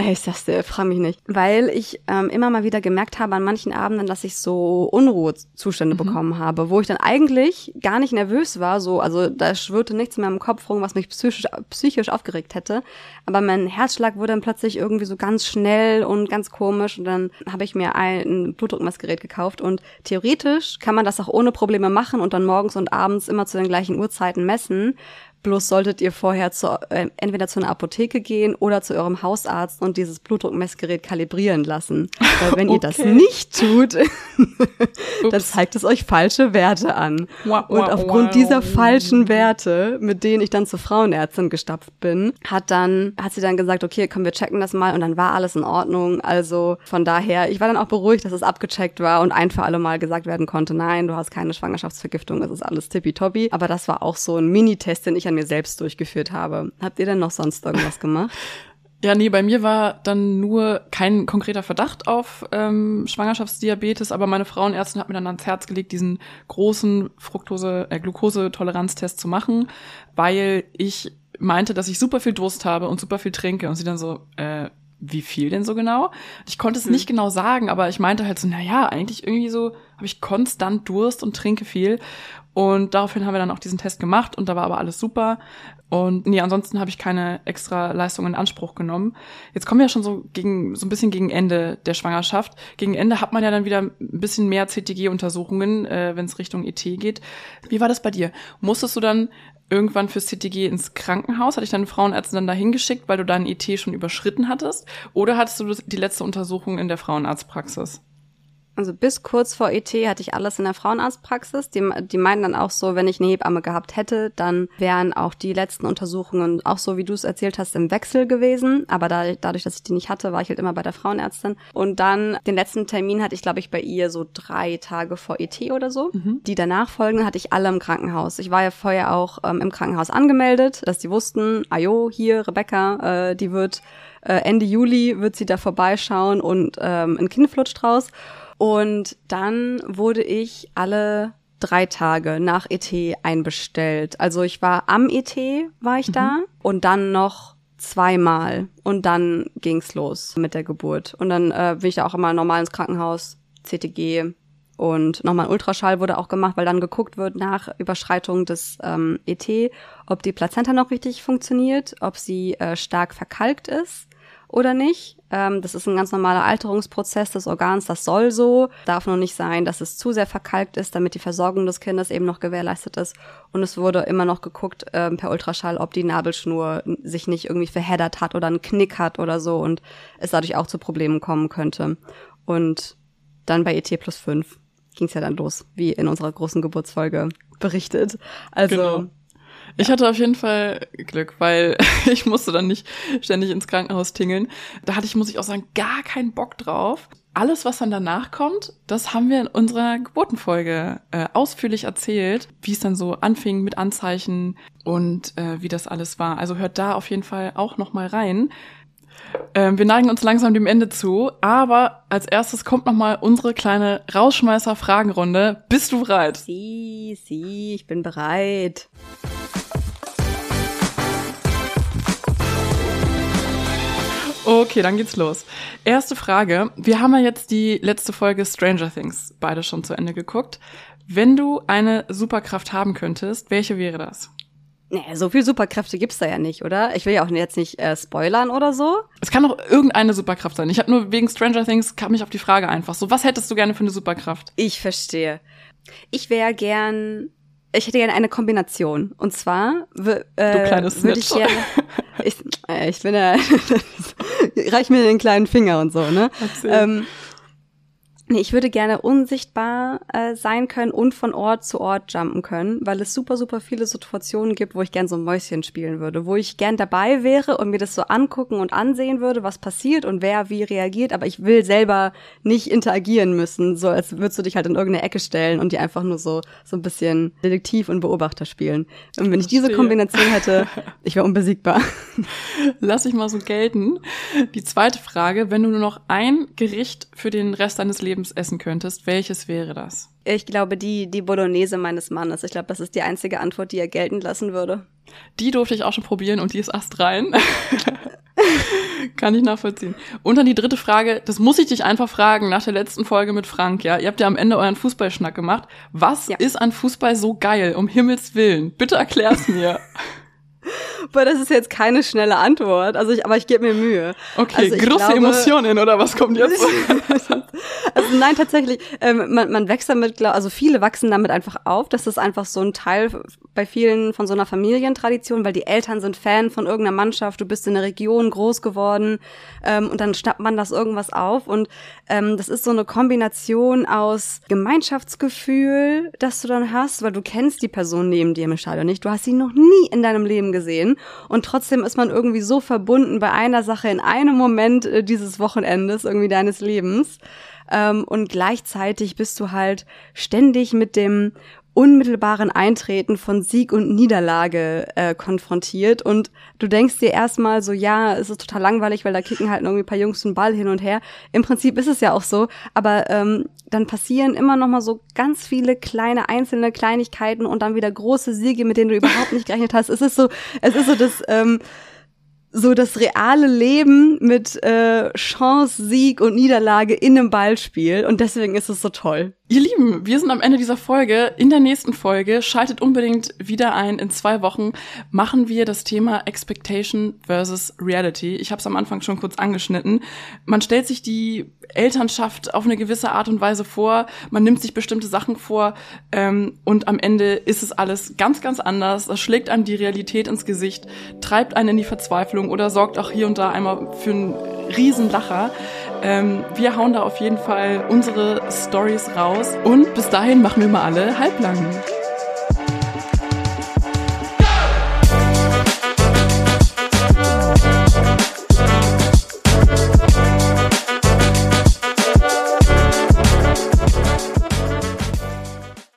ich sag's dir, frag mich nicht. Weil ich ähm, immer mal wieder gemerkt habe an manchen Abenden, dass ich so Unruhezustände mhm. bekommen habe, wo ich dann eigentlich gar nicht nervös war, so, also da schwirrte nichts mehr im Kopf rum, was mich psychisch, psychisch aufgeregt hätte. Aber mein Herzschlag wurde dann plötzlich irgendwie so ganz schnell und ganz komisch und dann habe ich mir ein Blutdruckmessgerät gekauft und theoretisch kann man das auch ohne Probleme machen und dann morgens und abends immer zu den gleichen Uhrzeiten messen. Bloß solltet ihr vorher zu, äh, entweder zu einer Apotheke gehen oder zu eurem Hausarzt und dieses Blutdruckmessgerät kalibrieren lassen. Weil wenn okay. ihr das nicht tut, [laughs] dann zeigt es euch falsche Werte an. Und aufgrund dieser falschen Werte, mit denen ich dann zur Frauenärztin gestapft bin, hat dann, hat sie dann gesagt, okay, komm, wir checken das mal und dann war alles in Ordnung. Also von daher, ich war dann auch beruhigt, dass es abgecheckt war und ein für alle Mal gesagt werden konnte, nein, du hast keine Schwangerschaftsvergiftung, es ist alles tippitoppi. Aber das war auch so ein Minitest, den ich an mir selbst durchgeführt habe. Habt ihr denn noch sonst irgendwas gemacht? [laughs] Ja, nee, bei mir war dann nur kein konkreter Verdacht auf ähm, Schwangerschaftsdiabetes, aber meine Frauenärztin hat mir dann ans Herz gelegt, diesen großen Fructose, äh, Glukosetoleranztest zu machen, weil ich meinte, dass ich super viel Durst habe und super viel trinke und sie dann so, äh, wie viel denn so genau? Ich konnte es hm. nicht genau sagen, aber ich meinte halt so, na ja, eigentlich irgendwie so habe ich konstant Durst und trinke viel und daraufhin haben wir dann auch diesen Test gemacht und da war aber alles super. Und nee, ansonsten habe ich keine extra Leistung in Anspruch genommen. Jetzt kommen wir ja schon so gegen so ein bisschen gegen Ende der Schwangerschaft. Gegen Ende hat man ja dann wieder ein bisschen mehr CTG-Untersuchungen, äh, wenn es Richtung ET geht. Wie war das bei dir? Musstest du dann irgendwann fürs CTG ins Krankenhaus? Hatte ich deine Frauenärztin dann dahin geschickt, weil du deinen ET schon überschritten hattest? Oder hattest du die letzte Untersuchung in der Frauenarztpraxis? Also bis kurz vor ET hatte ich alles in der Frauenarztpraxis. Die, die meinten dann auch so, wenn ich eine Hebamme gehabt hätte, dann wären auch die letzten Untersuchungen auch so, wie du es erzählt hast, im Wechsel gewesen. Aber da, dadurch, dass ich die nicht hatte, war ich halt immer bei der Frauenärztin. Und dann den letzten Termin hatte ich, glaube ich, bei ihr so drei Tage vor ET oder so. Mhm. Die danach folgenden hatte ich alle im Krankenhaus. Ich war ja vorher auch ähm, im Krankenhaus angemeldet, dass die wussten, ajo, hier, Rebecca, äh, die wird äh, Ende Juli wird sie da vorbeischauen und ähm, ein Kind flutscht raus. Und dann wurde ich alle drei Tage nach ET einbestellt. Also ich war am ET, war ich mhm. da und dann noch zweimal und dann ging's los mit der Geburt. Und dann äh, bin ich da auch immer normal ins Krankenhaus, CTG und nochmal ein Ultraschall wurde auch gemacht, weil dann geguckt wird nach Überschreitung des ähm, ET, ob die Plazenta noch richtig funktioniert, ob sie äh, stark verkalkt ist oder nicht. Ähm, das ist ein ganz normaler Alterungsprozess des Organs, das soll so. Darf nur nicht sein, dass es zu sehr verkalkt ist, damit die Versorgung des Kindes eben noch gewährleistet ist. Und es wurde immer noch geguckt ähm, per Ultraschall, ob die Nabelschnur sich nicht irgendwie verheddert hat oder einen Knick hat oder so und es dadurch auch zu Problemen kommen könnte. Und dann bei ET plus 5 ging es ja dann los, wie in unserer großen Geburtsfolge berichtet. Also genau. Ich hatte auf jeden Fall Glück, weil [laughs] ich musste dann nicht ständig ins Krankenhaus tingeln. Da hatte ich, muss ich auch sagen, gar keinen Bock drauf. Alles, was dann danach kommt, das haben wir in unserer Geburtenfolge äh, ausführlich erzählt, wie es dann so anfing mit Anzeichen und äh, wie das alles war. Also hört da auf jeden Fall auch noch mal rein. Ähm, wir neigen uns langsam dem Ende zu, aber als erstes kommt noch mal unsere kleine Rausschmeißer-Fragenrunde. Bist du bereit? Sie, sie, ich bin bereit. Okay, dann geht's los. Erste Frage. Wir haben ja jetzt die letzte Folge Stranger Things beide schon zu Ende geguckt. Wenn du eine Superkraft haben könntest, welche wäre das? Nee, so viel Superkräfte gibt's da ja nicht, oder? Ich will ja auch jetzt nicht äh, spoilern oder so. Es kann doch irgendeine Superkraft sein. Ich habe nur wegen Stranger Things kam ich auf die Frage einfach so, was hättest du gerne für eine Superkraft? Ich verstehe. Ich wäre gern ich hätte gerne eine Kombination. Und zwar äh, würde ich gerne. [laughs] Ich, äh, ich bin ja. [laughs] reich mir den kleinen Finger und so, ne? Ähm, Nee, ich würde gerne unsichtbar äh, sein können und von Ort zu Ort jumpen können, weil es super, super viele Situationen gibt, wo ich gern so ein Mäuschen spielen würde, wo ich gern dabei wäre und mir das so angucken und ansehen würde, was passiert und wer wie reagiert, aber ich will selber nicht interagieren müssen, so als würdest du dich halt in irgendeine Ecke stellen und die einfach nur so, so ein bisschen Detektiv und Beobachter spielen. Und wenn ich diese Kombination hätte, [laughs] ich wäre unbesiegbar. Lass ich mal so gelten. Die zweite Frage, wenn du nur noch ein Gericht für den Rest deines Lebens Lebens essen könntest, welches wäre das? Ich glaube, die, die Bolognese meines Mannes. Ich glaube, das ist die einzige Antwort, die er gelten lassen würde. Die durfte ich auch schon probieren und die ist astrein. [laughs] Kann ich nachvollziehen. Und dann die dritte Frage, das muss ich dich einfach fragen nach der letzten Folge mit Frank, ja. Ihr habt ja am Ende euren Fußballschnack gemacht. Was ja. ist an Fußball so geil, um Himmels Willen? Bitte erklär's mir. [laughs] Boah, das ist jetzt keine schnelle Antwort. Also ich, aber ich gebe mir Mühe. Okay, also große glaube, Emotionen oder was kommt jetzt? [laughs] also nein, tatsächlich. Ähm, man, man wächst damit, also viele wachsen damit einfach auf. Das ist einfach so ein Teil bei vielen von so einer Familientradition, weil die Eltern sind Fan von irgendeiner Mannschaft. Du bist in der Region groß geworden ähm, und dann schnappt man das irgendwas auf und ähm, das ist so eine Kombination aus Gemeinschaftsgefühl, das du dann hast, weil du kennst die Person neben dir im Stadion nicht. Du hast sie noch nie in deinem Leben gesehen und trotzdem ist man irgendwie so verbunden bei einer Sache in einem Moment äh, dieses Wochenendes irgendwie deines Lebens. Ähm, und gleichzeitig bist du halt ständig mit dem unmittelbaren Eintreten von Sieg und Niederlage äh, konfrontiert und du denkst dir erstmal so, ja, es ist total langweilig, weil da kicken halt irgendwie ein paar Jungs einen Ball hin und her. Im Prinzip ist es ja auch so, aber ähm, dann passieren immer noch mal so ganz viele kleine einzelne Kleinigkeiten und dann wieder große Siege, mit denen du überhaupt nicht gerechnet hast. Es ist so, es ist so das ähm, so das reale Leben mit äh, Chance, Sieg und Niederlage in einem Ballspiel und deswegen ist es so toll. Ihr Lieben, wir sind am Ende dieser Folge. In der nächsten Folge schaltet unbedingt wieder ein. In zwei Wochen machen wir das Thema Expectation versus Reality. Ich habe es am Anfang schon kurz angeschnitten. Man stellt sich die Elternschaft auf eine gewisse Art und Weise vor. Man nimmt sich bestimmte Sachen vor ähm, und am Ende ist es alles ganz, ganz anders. Das schlägt einem die Realität ins Gesicht, treibt einen in die Verzweiflung oder sorgt auch hier und da einmal für einen Riesenlacher. Ähm, wir hauen da auf jeden Fall unsere Stories raus und bis dahin machen wir mal alle halblang.